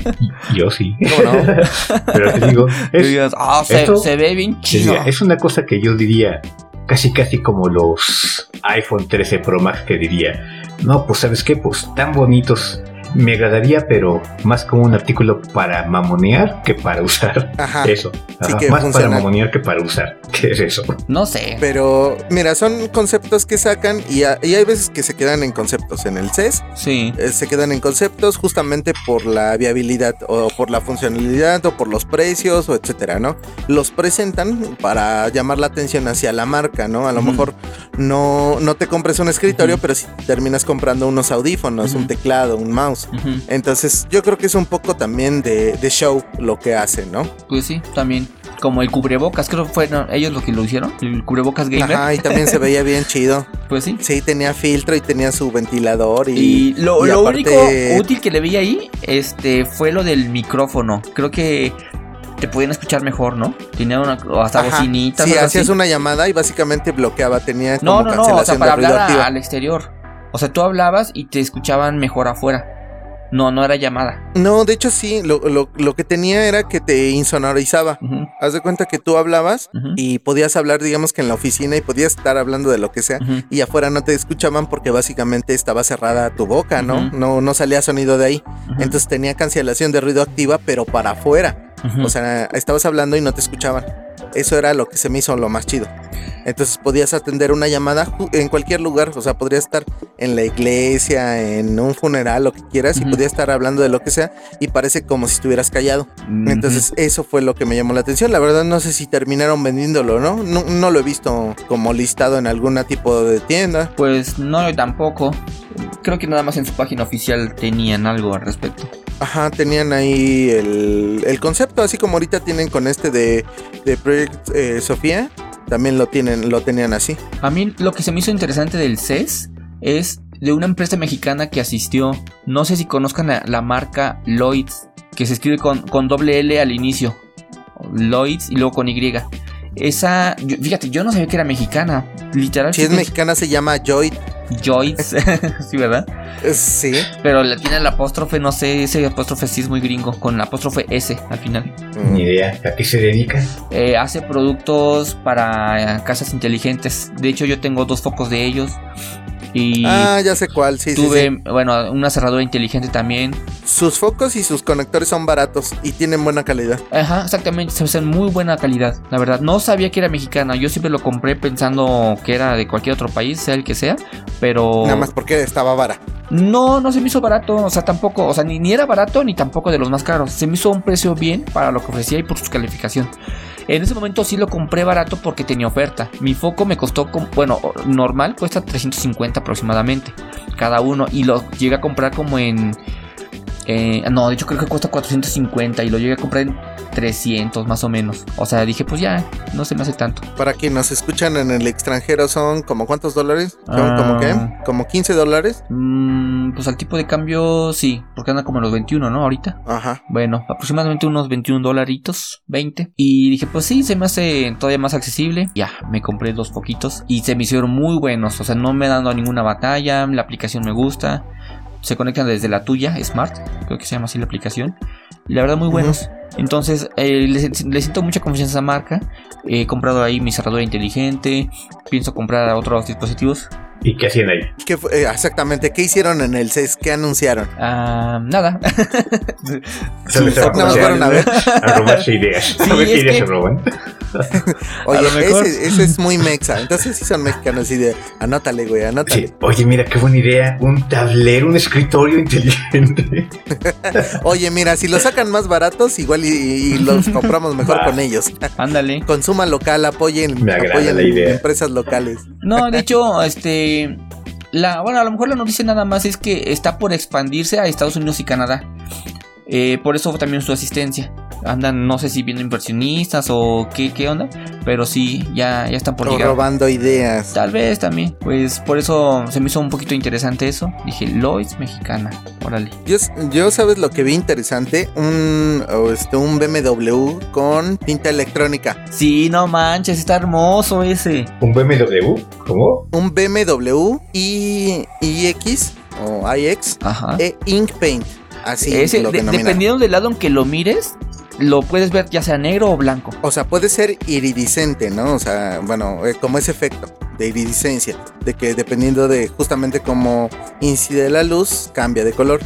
yo sí. ¿Cómo no? Pero te digo, es, digas, ah, se, esto- se ve bien chido. es una cosa que yo diría casi casi como los iPhone 13 Pro Max que diría, no, pues sabes qué, pues tan bonitos. Me agradaría, pero más como un artículo para mamonear que para usar. Ajá. Eso. Ajá, que más funciona. para mamonear que para usar. ¿Qué es eso? No sé. Pero mira, son conceptos que sacan y, a- y hay veces que se quedan en conceptos. En el CES Sí. eh, se quedan en conceptos justamente por la viabilidad o por la funcionalidad o por los precios o etcétera, ¿no? Los presentan para llamar la atención hacia la marca, ¿no? A lo mejor no, no te compres un escritorio, pero si terminas comprando unos audífonos, un teclado, un mouse. Entonces yo creo que es un poco también de, de show lo que hacen, ¿no? Pues sí, también. Como el cubrebocas, creo que fueron ellos los que lo hicieron. El cubrebocas gamer. Ajá, y también se veía bien chido. Pues sí. Sí, tenía filtro y tenía su ventilador y... Y lo, y lo aparte- único útil que le vi ahí este, fue lo del micrófono. Creo que te podían escuchar mejor, ¿no? Tenía una, hasta Ajá. bocinitas. Sí, hacías así. una llamada y básicamente bloqueaba, tenía No, como no, no, o sea, cancelación para de ruido hablar activa. al exterior. O sea, tú hablabas y te escuchaban mejor afuera. No, no era llamada. No, de hecho sí, lo, lo- lo que tenía era que te insonorizaba. Haz de cuenta que tú hablabas y podías hablar, digamos que en la oficina y podías estar hablando de lo que sea. Y afuera no te escuchaban porque básicamente estaba cerrada tu boca, ¿no? No, no salía sonido de ahí. Entonces tenía cancelación de ruido activa, pero para afuera. O sea, estabas hablando y no te escuchaban. Eso era lo que se me hizo lo más chido. Entonces podías atender una llamada en cualquier lugar. O sea, podrías estar en la iglesia, en un funeral, lo que quieras, y podías estar hablando de lo que sea. Y parece como si estuvieras callado. Entonces, eso fue lo que me llamó la atención. La verdad, no sé si terminaron vendiéndolo, ¿no? No, no lo he visto como listado en algún tipo de tienda. Pues no, tampoco. Creo que nada más en su página oficial tenían algo al respecto. Ajá, tenían ahí el, el concepto, así como ahorita tienen con este de, de Project eh, Sofía. También lo tienen, lo tenían así. A mí lo que se me hizo interesante del CES es de una empresa mexicana que asistió. No sé si conozcan la, marca Lloyds, que se escribe con, con doble L al inicio. Lloyds y luego con Y. Esa, yo- fíjate, yo no sabía que era mexicana. Literal. Si es mexicana se llama Joy Joyce, sí, ¿verdad? Eh, Sí. Pero le tiene el apóstrofe, no sé, ese apóstrofe sí es muy gringo, con el apóstrofe S al final. Ni idea. ¿A qué se dedica? Eh, hace productos para casas inteligentes. De hecho, yo tengo dos focos de ellos. Y Ah, ya sé cuál, sí, sí, tuve, sí. bueno, una cerradura inteligente también. Sus focos y sus conectores son baratos y tienen buena calidad. Ajá, exactamente, se hacen muy buena calidad. La verdad, no sabía que era mexicana. Yo siempre lo compré pensando que era de cualquier otro país, sea el que sea. Pero Nada más porque estaba vara. no, no se me hizo barato. O sea, tampoco, o sea, ni, ni era barato ni tampoco de los más caros. Se me hizo un precio bien para lo que ofrecía y por su calificación. En ese momento sí lo compré barato porque tenía oferta. Mi foco me costó, bueno, normal cuesta 350 aproximadamente cada uno. Y lo llegué a comprar como en... eh, no, de hecho creo que cuesta 450 y lo llegué a comprar en 300 más o menos. O sea, dije, pues ya, no se me hace tanto. Para quienes nos escuchan en el extranjero son como cuántos dólares? ¿Son como qué? Ah. Como 15 dólares. Mm, pues al tipo de cambio sí, porque anda como los 21, ¿no? Ahorita. Ajá. Bueno, aproximadamente unos 21 dolaritos, 20. Y dije, pues sí, se me hace todavía más accesible. Ya, me compré dos poquitos y se me hicieron muy buenos. O sea, no me dando ninguna batalla, la aplicación me gusta. Se conectan desde la tuya, Smart, creo que se llama así la aplicación. La verdad, muy buenos. Entonces, eh, le, le siento mucha confianza a esa marca. He comprado ahí mi cerradura inteligente. Pienso comprar otros dispositivos. ¿Y qué hacían ahí? ¿Qué fue- eh, exactamente, ¿qué hicieron en el CES? ¿Qué anunciaron? Ah, nada. Nada más fueron a ver. A robarse ideas. Sí, a ver qué ideas que- se roban. Oye, lo mejor- ese, ese es muy mexa. Entonces sí son mexicanos. Y de, anótale, güey, anótale. Sí. Oye, mira qué buena idea. Un tablero, un escritorio inteligente. Oye, mira, si lo sacan más baratos, igual y, y los compramos mejor Va. con ellos. Ándale. Consuma local, apoyen, Me apoyen la idea. empresas locales. No, de hecho, este. La, bueno, a lo mejor la noticia nada más es que está por expandirse a Estados Unidos y Canadá. Eh, por eso también su asistencia. Andan, no sé si viendo inversionistas o qué, qué onda. Pero sí, ya, ya están por O llegar. robando ideas. Tal vez también. Pues por eso se me hizo un poquito interesante eso. Dije, Lois mexicana. Órale. Yo, yo sabes lo que vi interesante, un, o este, un BMW con tinta electrónica. Sí, no manches, está hermoso ese. ¿Un BMW? ¿Cómo? Un BMW i, iX o iX Ajá. e Ink Paint. Así ese, lo de- dependiendo del lado en que lo mires, lo puedes ver ya sea negro o blanco. O sea, puede ser iridiscente, ¿no? O sea, bueno, eh, como ese efecto de iridiscencia, de que dependiendo de justamente cómo incide la luz, cambia de color.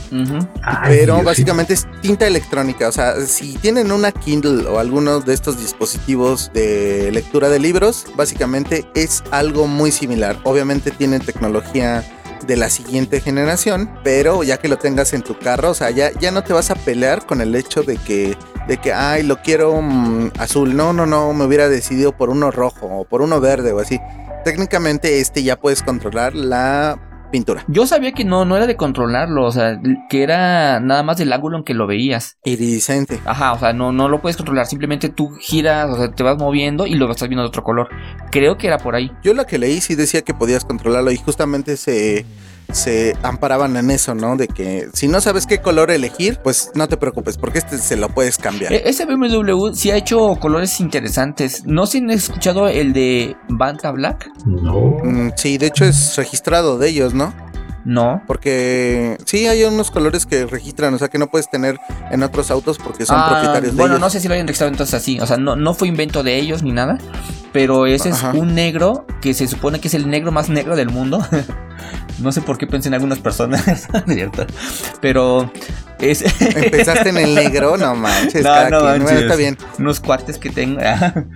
Ay, Pero Dios, básicamente es tinta electrónica. O sea, si tienen una Kindle o alguno de estos dispositivos de lectura de libros, básicamente es algo muy similar. Obviamente tienen tecnología de la siguiente generación, pero ya que lo tengas en tu carro, o sea, ya, ya no te vas a pelear con el hecho de que, de que, ay, lo quiero mm, azul. No, no, no, me hubiera decidido por uno rojo o por uno verde o así. Técnicamente este ya puedes controlar la pintura. Yo sabía que no, no era de controlarlo, o sea, que era nada más del ángulo en que lo veías. Iridiscente. Ajá, o sea, no, no lo puedes controlar, simplemente tú giras, o sea, te vas moviendo y lo estás viendo de otro color. Creo que era por ahí. Yo la que leí sí decía que podías controlarlo y justamente se, se amparaban en eso, ¿no? De que si no sabes qué color elegir, pues no te preocupes, porque este se lo puedes cambiar. E- Ese BMW sí ha hecho colores interesantes. No sé si han escuchado el de Banta Black. No. Mm, sí, de hecho es registrado de ellos, ¿no? No. Porque sí hay unos colores que registran, o sea que no puedes tener en otros autos porque son Ah, propietarios de bueno, ellos. no sé si lo hayan registrado entonces así. O sea, no, no fue invento de ellos ni nada. Pero ese Ajá. es un negro que se supone que es el negro más negro del mundo. no sé por qué pensé en algunas personas, ¿cierto? Pero es Empezaste en el negro, no manches, No, cada no quien. Bueno, manches. está bien. unos cuates que tengo. están-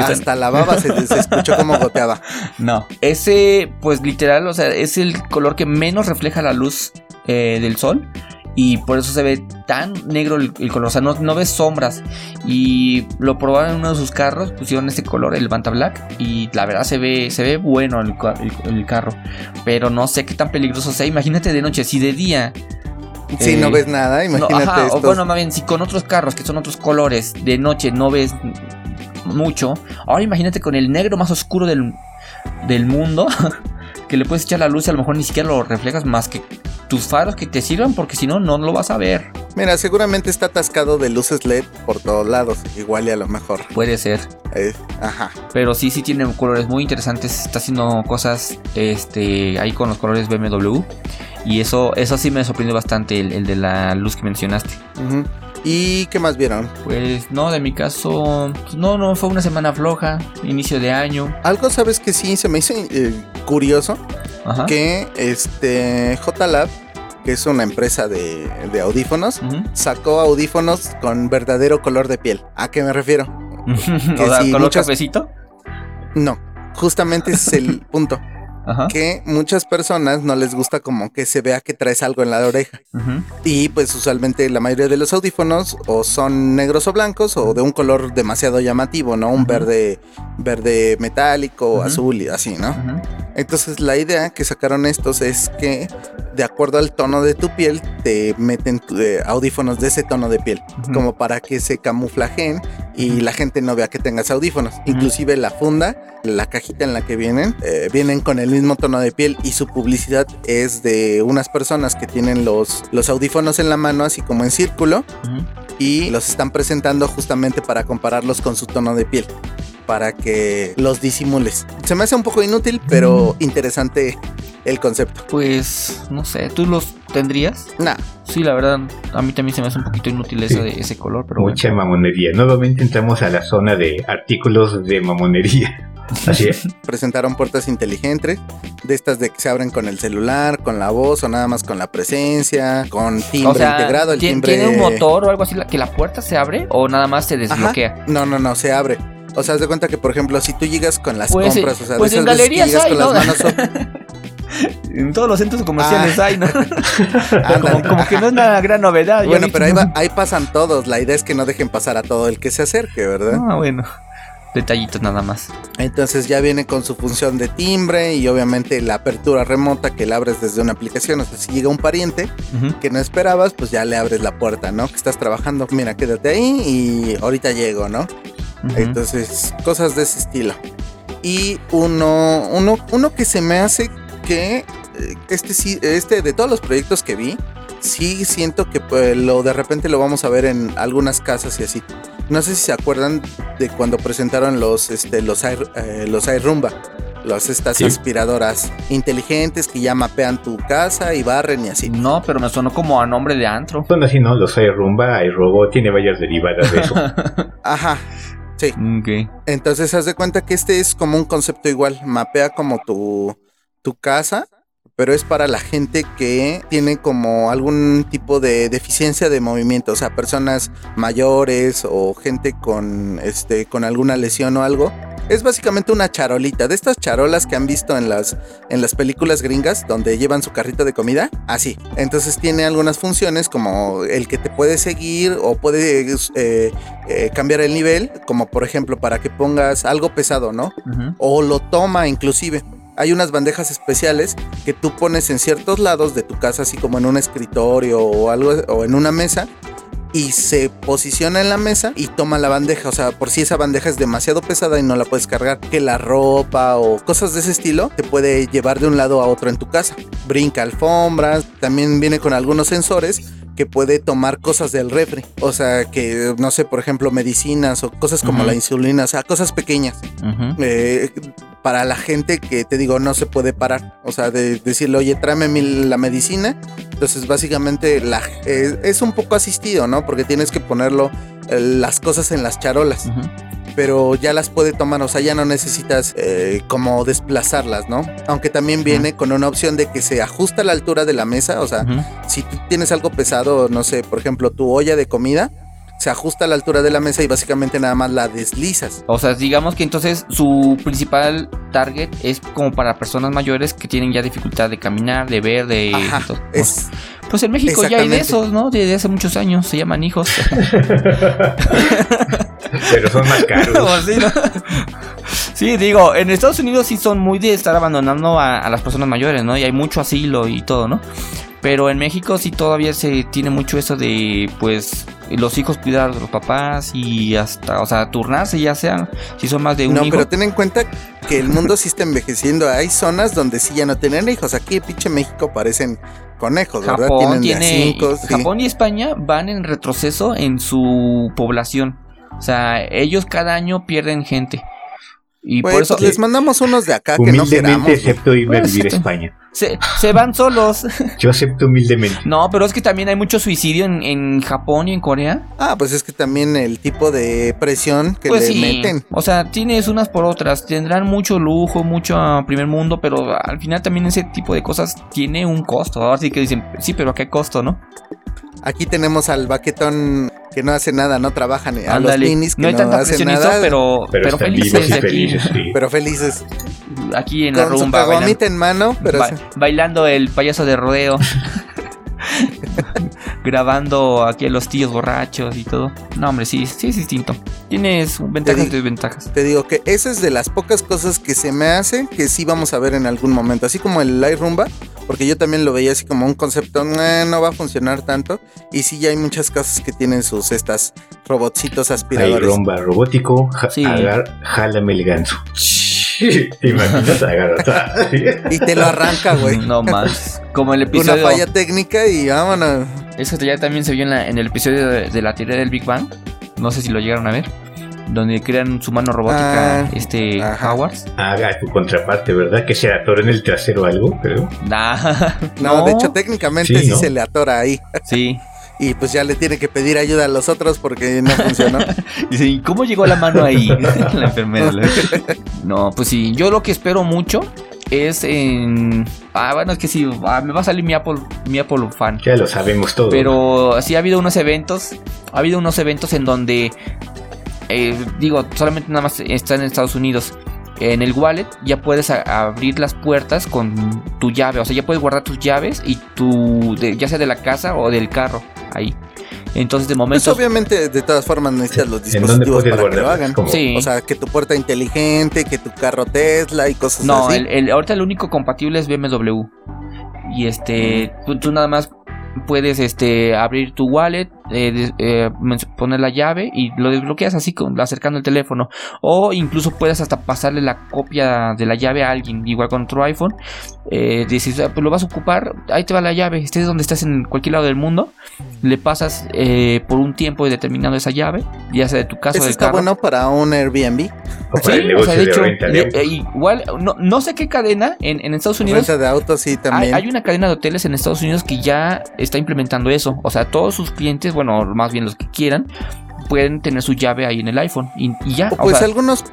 Hasta la baba se, se escuchó como goteaba. No, ese, pues literal, o sea, es el color que menos refleja la luz eh, del sol. Y por eso se ve tan negro el, el color. O sea, no, no ves sombras. Y lo probaron en uno de sus carros. Pusieron ese color, el Banta Black. Y la verdad se ve, se ve bueno el, el- el carro. Pero no sé qué tan peligroso sea. Imagínate de noche. Si de día. Si eh, no ves nada, no, imagínate ajá, o estos- bueno, más bien, si con otros carros que son otros colores. De noche no ves mucho. Ahora imagínate con el negro más oscuro del, del mundo. que le puedes echar la luz y a lo mejor ni siquiera lo reflejas más que tus faros que te sirvan. Porque si no, no lo vas a ver. Mira, seguramente está atascado de luces LED por todos lados. Igual y a lo mejor. Puede ser. eh, ajá. Pero sí, sí tiene colores muy interesantes. Está haciendo cosas este, ahí con los colores BMW. Y eso, eso sí me sorprendió bastante, el, el de la luz que mencionaste. Ujú. ¿Y qué más vieron? Pues no, de mi caso, pues, no, no, fue una semana floja, inicio de año. Algo, ¿sabes que sí? Se me hizo eh, curioso Ajá. que este JLab, que es una empresa de, de audífonos, sacó audífonos con verdadero color de piel. ¿A qué me refiero? o sea, sí, color muchas- cafecito. No, justamente ese es el punto. Ajá. Que muchas personas no les gusta como que se vea que traes algo en la oreja. Ujú. Y pues usualmente la mayoría de los audífonos o son negros o blancos o de un color demasiado llamativo, ¿no? Un Ujú. verde, verde metálico, Ujú. azul y así, ¿no? Entonces la idea que sacaron estos es que de acuerdo al tono de tu piel te meten eh, audífonos de ese tono de piel, como para que se camuflajen y la gente no vea que tengas audífonos. Inclusive la funda, la cajita en la que vienen, eh, vienen con el mismo tono de piel y su publicidad es de unas personas que tienen los, los audífonos en la mano así como en círculo y los están presentando justamente para compararlos con su tono de piel. Para que los disimules. Se me hace un poco inútil, pero interesante el concepto. Pues no sé, ¿tú los tendrías? Nah, Sí, la verdad, a mí también se me hace un poquito inútil Sí. de ese color, pero bueno. Mucha mamonería. Nuevamente entramos a la zona de artículos de mamonería. Así es. presentaron puertas inteligentes, de estas de que se abren con el celular, con la voz o nada más con la presencia, con timbre O sea, integrado, el ¿tien- timbre. ¿tiene un motor o algo así que la puerta se abre o nada más se Ajá. desbloquea? No, no, no, se abre. O sea, haz de cuenta que, por ejemplo, si tú llegas con las Pues, compras, o sea, pues de en esas veces que galerías llegas hay, con ¿no? las manos En todos los centros comerciales Ah. hay, ¿no? Como, como que no es una gran novedad. Bueno, pero ahí, va- ahí pasan todos. La idea es que no dejen pasar a todo el que se acerque, ¿verdad? Ah, bueno. Detallitos nada más. Entonces ya viene con su función de timbre y obviamente la apertura remota que la abres desde una aplicación. O sea, si llega un pariente que no esperabas, pues ya le abres la puerta, ¿no? Que estás trabajando. Mira, quédate ahí y ahorita llego, ¿no? Ujú. Entonces, cosas de ese estilo. Y uno, uno, uno que se me hace que eh, este sí, este de todos los proyectos que vi, sí siento que pues, lo de repente lo vamos a ver en algunas casas y así. No sé si se acuerdan de cuando presentaron los, este, los, Air, eh, los iRumba, las estas Sí. aspiradoras inteligentes que ya mapean tu casa y barren y así. No, pero me sonó como a nombre de antro. Son así, ¿no? Los hay rumba, hay robot, tiene varias derivadas de eso. Ajá. Sí. Ok. Entonces haz de cuenta que este es como un concepto igual, mapea como tu, tu casa, pero es para la gente que tiene como algún tipo de deficiencia de movimiento, o sea, personas mayores o gente con este con alguna lesión o algo. Es básicamente una charolita, de estas charolas que han visto en las, en las películas gringas donde llevan su carrito de comida, así. Entonces tiene algunas funciones como el que te puede seguir o puede eh, eh, cambiar el nivel, como por ejemplo para que pongas algo pesado, ¿no? O lo toma inclusive. Hay unas bandejas especiales que tú pones en ciertos lados de tu casa, así como en un escritorio o algo, o en una mesa, y se posiciona en la mesa y toma la bandeja. O sea, por si esa bandeja es demasiado pesada y no la puedes cargar, que la ropa o cosas de ese estilo te puede llevar de un lado a otro en tu casa. Brinca alfombras, también viene con algunos sensores que puede tomar cosas del refri. O sea, que no sé, por ejemplo, medicinas o cosas como la insulina, o sea, cosas pequeñas. Eh, para la gente que te digo no se puede parar. O sea, de decirle, oye, tráeme mi- la medicina. Entonces, básicamente, la, eh, es un poco asistido, ¿no? Porque tienes que ponerlo eh, las cosas en las charolas. Pero ya las puede tomar, o sea, ya no necesitas eh, como desplazarlas, ¿no? Aunque también viene con una opción de que se ajusta a la altura de la mesa. O sea, si tú tienes algo pesado, no sé, por ejemplo, tu olla de comida, se ajusta a la altura de la mesa y básicamente nada más la deslizas. O sea, digamos que entonces su principal target es como para personas mayores que tienen ya dificultad de caminar, de ver, de... Ajá, es, Pues en México ya hay de esos, ¿no? Desde hace muchos años, se llaman hijos. Pero son más caros. O sí, ¿no? Sí, digo, en Estados Unidos sí son muy de estar abandonando a, a las personas mayores, ¿no? Y hay mucho asilo y todo, ¿no? Pero en México sí todavía se tiene mucho eso de, pues, los hijos cuidar a los papás y hasta, o sea, turnarse ya sean, si son más de un no, hijo. pero ten en cuenta que el mundo sí está envejeciendo. Hay zonas donde sí ya no tienen hijos. Aquí, pinche México, parecen conejos, ¿verdad? Japón, Tienen de a tiene, cinco, sí. Japón y España van en retroceso en su población. O sea, ellos cada año pierden gente. Y por eso pues les mandamos unos de acá que no Humildemente queramos. acepto irme a vivir a España. se, se van solos. Yo acepto humildemente. No, pero es que también hay mucho suicidio en, en Japón y en Corea. Ah, pues es que también el tipo de presión que pues le sí. meten. O sea, tienes unas por otras. Tendrán mucho lujo, mucho ah, primer mundo, pero al final también ese tipo de cosas tiene un costo. Ahora sí que dicen, sí, pero ¿a qué costo, no? Aquí tenemos al baquetón que no hace nada, no trabajan. A los ninis que no no, hay tanta hacen nada, pero, Pero, pero, felices vivos y aquí, felices, sí. pero felices. aquí en la Con su rumba. caguamita en mano, pero Ba- sí. bailando el payaso de rodeo. Grabando aquí a los tíos borrachos y todo. No, hombre, sí, sí es distinto. Tienes ventajas y desventajas. te digo que esa es de las pocas cosas que se me hacen que sí vamos a ver en algún momento. Así como el Light Rumba, porque yo también lo veía así como un concepto, "Eh, no va a funcionar tanto. Y sí, ya hay muchas cosas que tienen sus estas robotcitos aspiradores. romba robótico, ja- Sí. agar- jálame el ganso. Y te lo arranca, güey. No más. Como el Una episodio. falla técnica y vámonos. Eso ya también se vio en, la- en el episodio de, de la teoría del Big Bang. No sé si lo llegaron a ver. Donde crean su mano robótica, Ah, este ajá. Howard. Haga tu contraparte, ¿verdad? Que se atora en el trasero algo, creo. Nah, No, de hecho técnicamente Sí, sí, ¿no? se le atora ahí. Sí. Y pues ya le tiene que pedir ayuda a los otros porque no funcionó. Dice, ¿y cómo llegó la mano ahí? la enfermera. No, pues sí, yo lo que espero mucho es en... Ah, bueno, es que sí, ah, me va a salir mi Apple, mi Apple fan. Ya lo sabemos todo. Pero sí ha habido unos eventos, ha habido unos eventos en donde, eh, digo, solamente nada más está en Estados Unidos. En el wallet ya puedes abrir las puertas con tu llave, o sea, ya puedes guardar tus llaves y tu, de- ya sea de la casa o del carro, ahí. Entonces, de Pues momento, obviamente de todas formas necesitas los ¿En dónde dispositivos para que lo hagan. Sí. O sea, que tu puerta inteligente, que tu carro Tesla y cosas No, así. el, el- ahorita el único compatible es BMW. Y este, tú, tú nada más puedes este abrir tu wallet, eh, eh, poner la llave y lo desbloqueas así con, acercando el teléfono. O incluso puedes hasta pasarle la copia de la llave a alguien, igual con otro iPhone. Eh, dices, "Ah, pues lo vas a ocupar, ahí te va la llave, estés donde estés en cualquier lado del mundo, le pasas eh, por un tiempo determinado esa llave, ya sea de tu casa o Eso del está carro. bueno para un Airbnb, O Sí, o sea, de hecho, de de- eh, igual, no, no sé qué cadena en, en Estados Unidos. renta de autos sí Hay, también. hay una cadena de hoteles en Estados Unidos que ya está implementando eso. O sea, todos sus clientes, bueno, más bien los que quieran, pueden tener su llave ahí en el iPhone. Y, y ya. O o pues sea, algunos...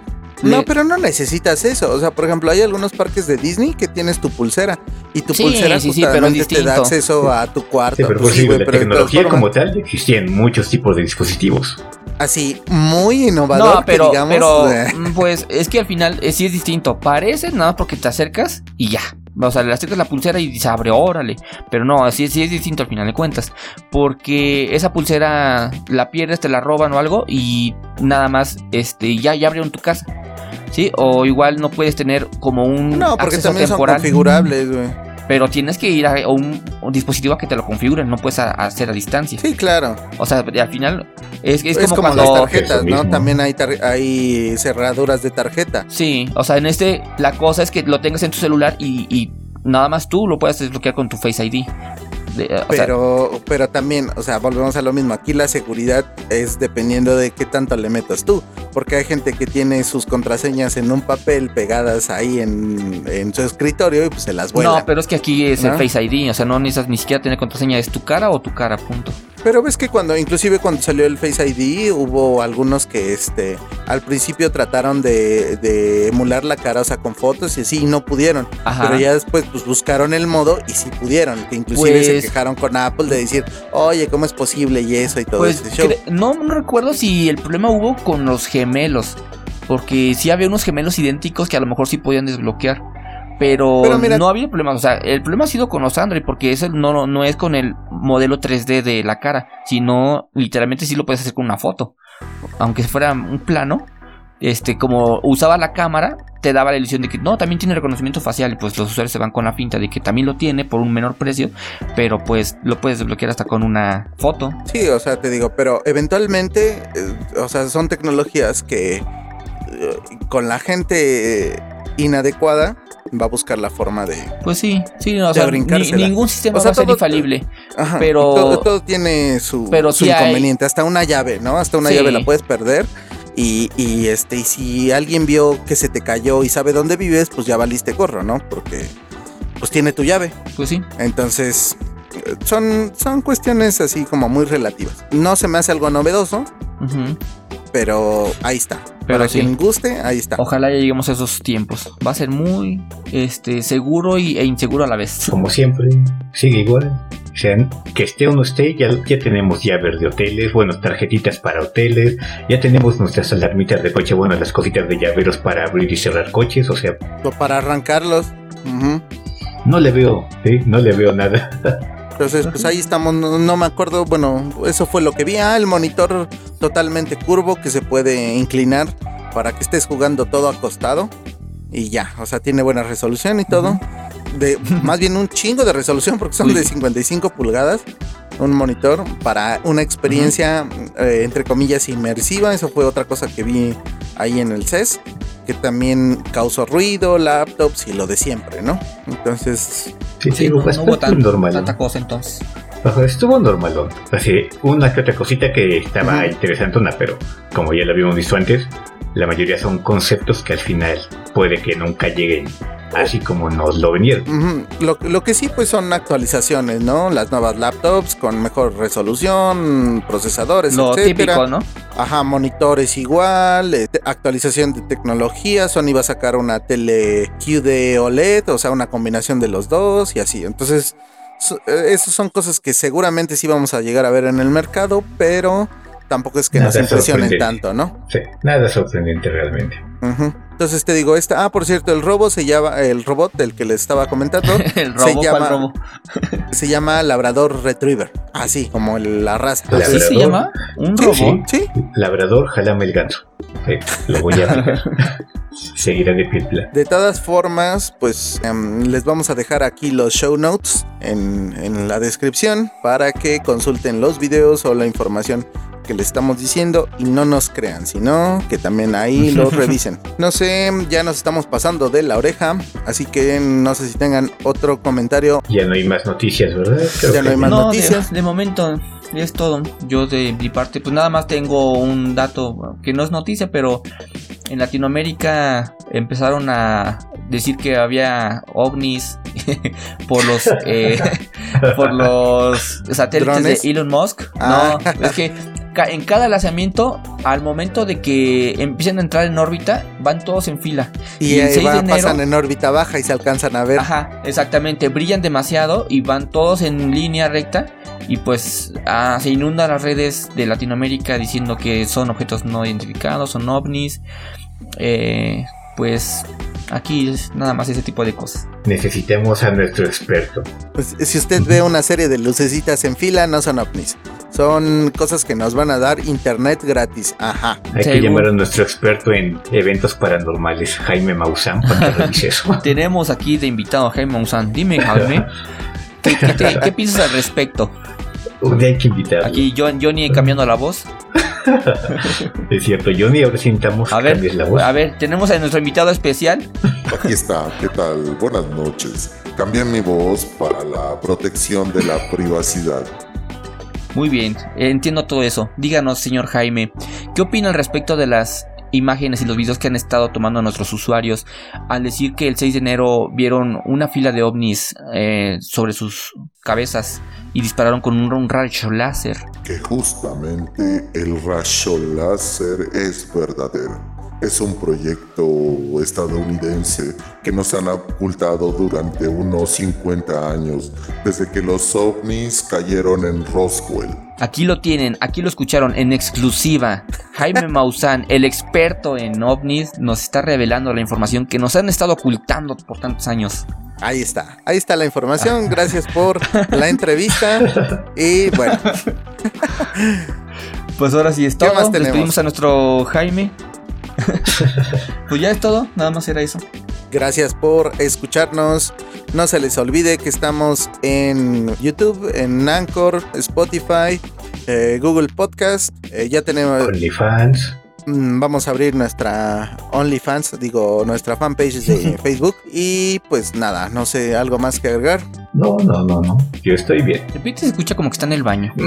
No, pero no necesitas eso. O sea, por ejemplo, hay algunos parques de Disney que tienes tu pulsera. Y tu Sí, pulsera sí, sí, pero te da acceso a tu cuarto. Sí, pero Pues por sí, pero tecnología formas, como tal existían muchos tipos de dispositivos. Así, muy innovador, no, pero, que digamos. pero pues es que al final eh, sí es distinto. Parece nada más porque te acercas y ya. O sea, le acercas la pulsera y se abre, órale. Pero no, sí, sí es distinto al final de cuentas. Porque esa pulsera la pierdes, te la roban o algo y nada más este ya, ya abrieron tu casa. ¿Sí? O igual no puedes tener como un no, porque acceso también son temporal. configurables, güey. Pero tienes que ir a un, un dispositivo a que te lo configuren, no puedes a- hacer a distancia. Sí, claro. O sea, al final es, es Es, como, como, cuando... las tarjetas, ¿no? También hay, tar- hay cerraduras de tarjeta. Sí, o sea, en este la cosa es que lo tengas en tu celular y, y nada más tú lo puedes desbloquear con tu Face ID. De- sea, Pero, pero también, o sea, volvemos a lo mismo. Aquí la seguridad es dependiendo de qué tanto le metas tú. Porque hay gente que tiene sus contraseñas en un papel pegadas ahí en, en su escritorio y pues se las vuela. no, pero es que aquí es ¿No? el Face ID, o sea, no necesitas ni siquiera tener contraseña, es tu cara o tu cara, punto. Pero ves que cuando, inclusive cuando salió el Face ID, hubo algunos que este al principio trataron de, de emular la cara, o sea, con fotos y así, y no pudieron. Ajá. Pero ya después pues buscaron el modo y sí pudieron. Que inclusive se Pues- quejaron con Apple de decir, oye, ¿cómo es posible? Y eso y todo Pues ese show. no, no recuerdo si el problema hubo con los gemelos. Porque sí había unos gemelos idénticos que a lo mejor sí podían desbloquear. Pero, Pero mira- no había problemas. O sea, el problema ha sido con los Android. Porque eso no, no, no es con el modelo 3D de la cara. Sino literalmente sí lo puedes hacer con una foto. Aunque fuera un plano. Este, como usaba la cámara, te daba la ilusión de que no, también tiene reconocimiento facial. Y pues los usuarios se van con la finta de que también lo tiene por un menor precio. Pero pues lo puedes desbloquear hasta con una foto. Sí, o sea, te digo, pero eventualmente, eh, o sea, son tecnologías que eh, con la gente inadecuada, va a buscar la forma de... Pues sí, sí, no, o sea, ni- ningún sistema O sea, va a ser infalible. Ajá, Pero- todo, todo tiene su, pero su sí hay- inconveniente, hasta una llave, ¿no? Hasta una Sí. llave la puedes perder. Y, y, este, y si alguien vio que se te cayó y sabe dónde vives, pues ya valiste gorro, ¿no? Porque pues tiene tu llave. Pues sí. Entonces, eh, son, son cuestiones así como muy relativas. No se me hace algo novedoso, Ujú. Pero ahí está. Pero Para sí. quien guste, ahí está. Ojalá ya lleguemos a esos tiempos. Va a ser muy este seguro y, e inseguro a la vez. Como siempre, sigue igual. O sea, que esté o no esté, ya, ya tenemos llaves de hoteles, bueno, tarjetitas para hoteles, ya tenemos nuestras alarmitas de coche, bueno, las cositas de llaveros para abrir y cerrar coches, o sea, O Para arrancarlos. no le veo, ¿sí? no le veo nada. Entonces, pues ahí estamos, no, no me acuerdo, bueno, eso fue lo que vi. Ah, el monitor totalmente curvo que se puede inclinar para que estés jugando todo acostado. Y ya, o sea, tiene buena resolución y todo. De, más bien un chingo de resolución porque son Uy. de 55 pulgadas. Un monitor para una experiencia, eh, entre comillas, inmersiva. Eso fue otra cosa que vi ahí en el CES. Que también causó ruido, laptops y lo de siempre, ¿no? Entonces, Sí, Sí, no, no hubo tan- normal. tanta cosa entonces. Ajá, estuvo normalón. Así, una que otra cosita que estaba Ujú. interesantona, pero como ya lo habíamos visto antes, la mayoría son conceptos que al final puede que nunca lleguen así como nos lo vinieron. Ujú. Lo, lo que sí, pues son actualizaciones, ¿no? Las nuevas laptops con mejor resolución, procesadores, Lo etcétera. típico, ¿no? Ajá, monitores igual, eh, actualización de tecnología. Sony va a sacar una tele QD OLED, o sea, una combinación de los dos y así. Entonces, so- eh, esas son cosas que seguramente sí vamos a llegar a ver en el mercado, pero tampoco es que nos Nada impresionen sorprendente. tanto, ¿no? Sí, nada sorprendente realmente. Entonces te digo, esta, ah, por cierto, el robo se llama, el robot del que les estaba comentando, El se robo, llama- ¿cuál robo? se llama Labrador Retriever. Así, como el- la raza. ¿Así se Labrador. llama? ¿Un Sí, robot? sí. Sí, Labrador, jalame el. Sí, lo voy a aplicar. Seguirá de pie plan. de todas formas, pues em, les vamos a dejar aquí los show notes en, en la descripción para que consulten los videos o la información que les estamos diciendo y no nos crean, sino que también ahí los revisen. No sé, ya nos estamos pasando de la oreja, así que no sé si tengan otro comentario. Ya no hay más noticias, ¿verdad? Creo Ya no hay más no, noticias. De, de momento es todo. Yo de mi parte, pues nada más tengo un dato que no es noticia, pero en Latinoamérica empezaron a decir que había ovnis por los eh, por los satélites ¿Drones? de Elon Musk. Ah. No, es que en cada lanzamiento, al momento de que empiecen a entrar en órbita, van todos en fila. Y, Y el ahí 6 va- de enero- pasan en órbita baja y se alcanzan a ver. Ajá, exactamente, brillan demasiado y van todos en línea recta y pues ah, se inundan las redes de Latinoamérica diciendo que son objetos no identificados, son ovnis. Eh, pues aquí es nada más ese tipo de cosas. necesitamos a nuestro experto. Pues, si usted ve una serie de lucecitas en fila, no son ovnis. Son cosas que nos van a dar internet gratis. Ajá. Hay que llamar a nuestro experto en eventos paranormales, Jaime Maussan, para que revise eso. Tenemos aquí de invitado a Jaime Maussan. Dime, Jaime, ¿qué, qué te- qué piensas al respecto? Un día hay que invitarlo. Aquí John, Johnny cambiando la voz. Es cierto, Johnny, ahora sintamos A que ver, cambies la voz. a ver, tenemos a nuestro invitado especial. Aquí está, ¿qué tal? Buenas noches. Cambié mi voz para la protección de la privacidad. Muy bien, entiendo todo eso. Díganos, señor Jaime, ¿qué opina al respecto de las imágenes y los videos que han estado tomando nuestros usuarios al decir que el 6 de enero vieron una fila de ovnis eh, sobre sus cabezas y dispararon con un, un rayo láser? Que justamente el rayo láser es verdadero. Es un proyecto estadounidense que nos han ocultado durante unos 50 años, desde que los ovnis cayeron en Roswell. Aquí lo tienen, aquí lo escucharon en exclusiva. Jaime Maussan, el experto en ovnis, nos está revelando la información que nos han estado ocultando por tantos años. Ahí está. Ahí está la información. Gracias por la entrevista. Y bueno, Pues ahora sí es ¿Qué todo. Despedimos a nuestro Jaime. pues ya es todo, nada más era eso. gracias por escucharnos. No se les olvide que estamos en YouTube, en Anchor, Spotify, eh, Google Podcast. Eh, ya tenemos OnlyFans. Mm, vamos a abrir nuestra OnlyFans, digo, nuestra fanpage de Facebook. Y pues nada, no sé, algo más que agregar. No, no, no, no. Yo estoy bien. Repite, se escucha como que está en el baño.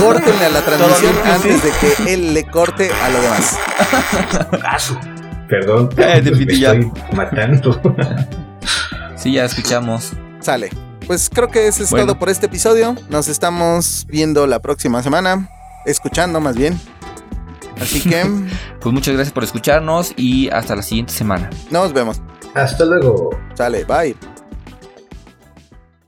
Córtenle a la transmisión antes de que él le corte a lo demás. Perdón, Eh, te me estoy matando. Sí, ya escuchamos. Sale. Pues creo que eso es Bueno. todo por este episodio. Nos estamos viendo la próxima semana. Escuchando más bien. Así que Pues muchas gracias por escucharnos y hasta la siguiente semana. nos vemos. Hasta luego. Sale, bye.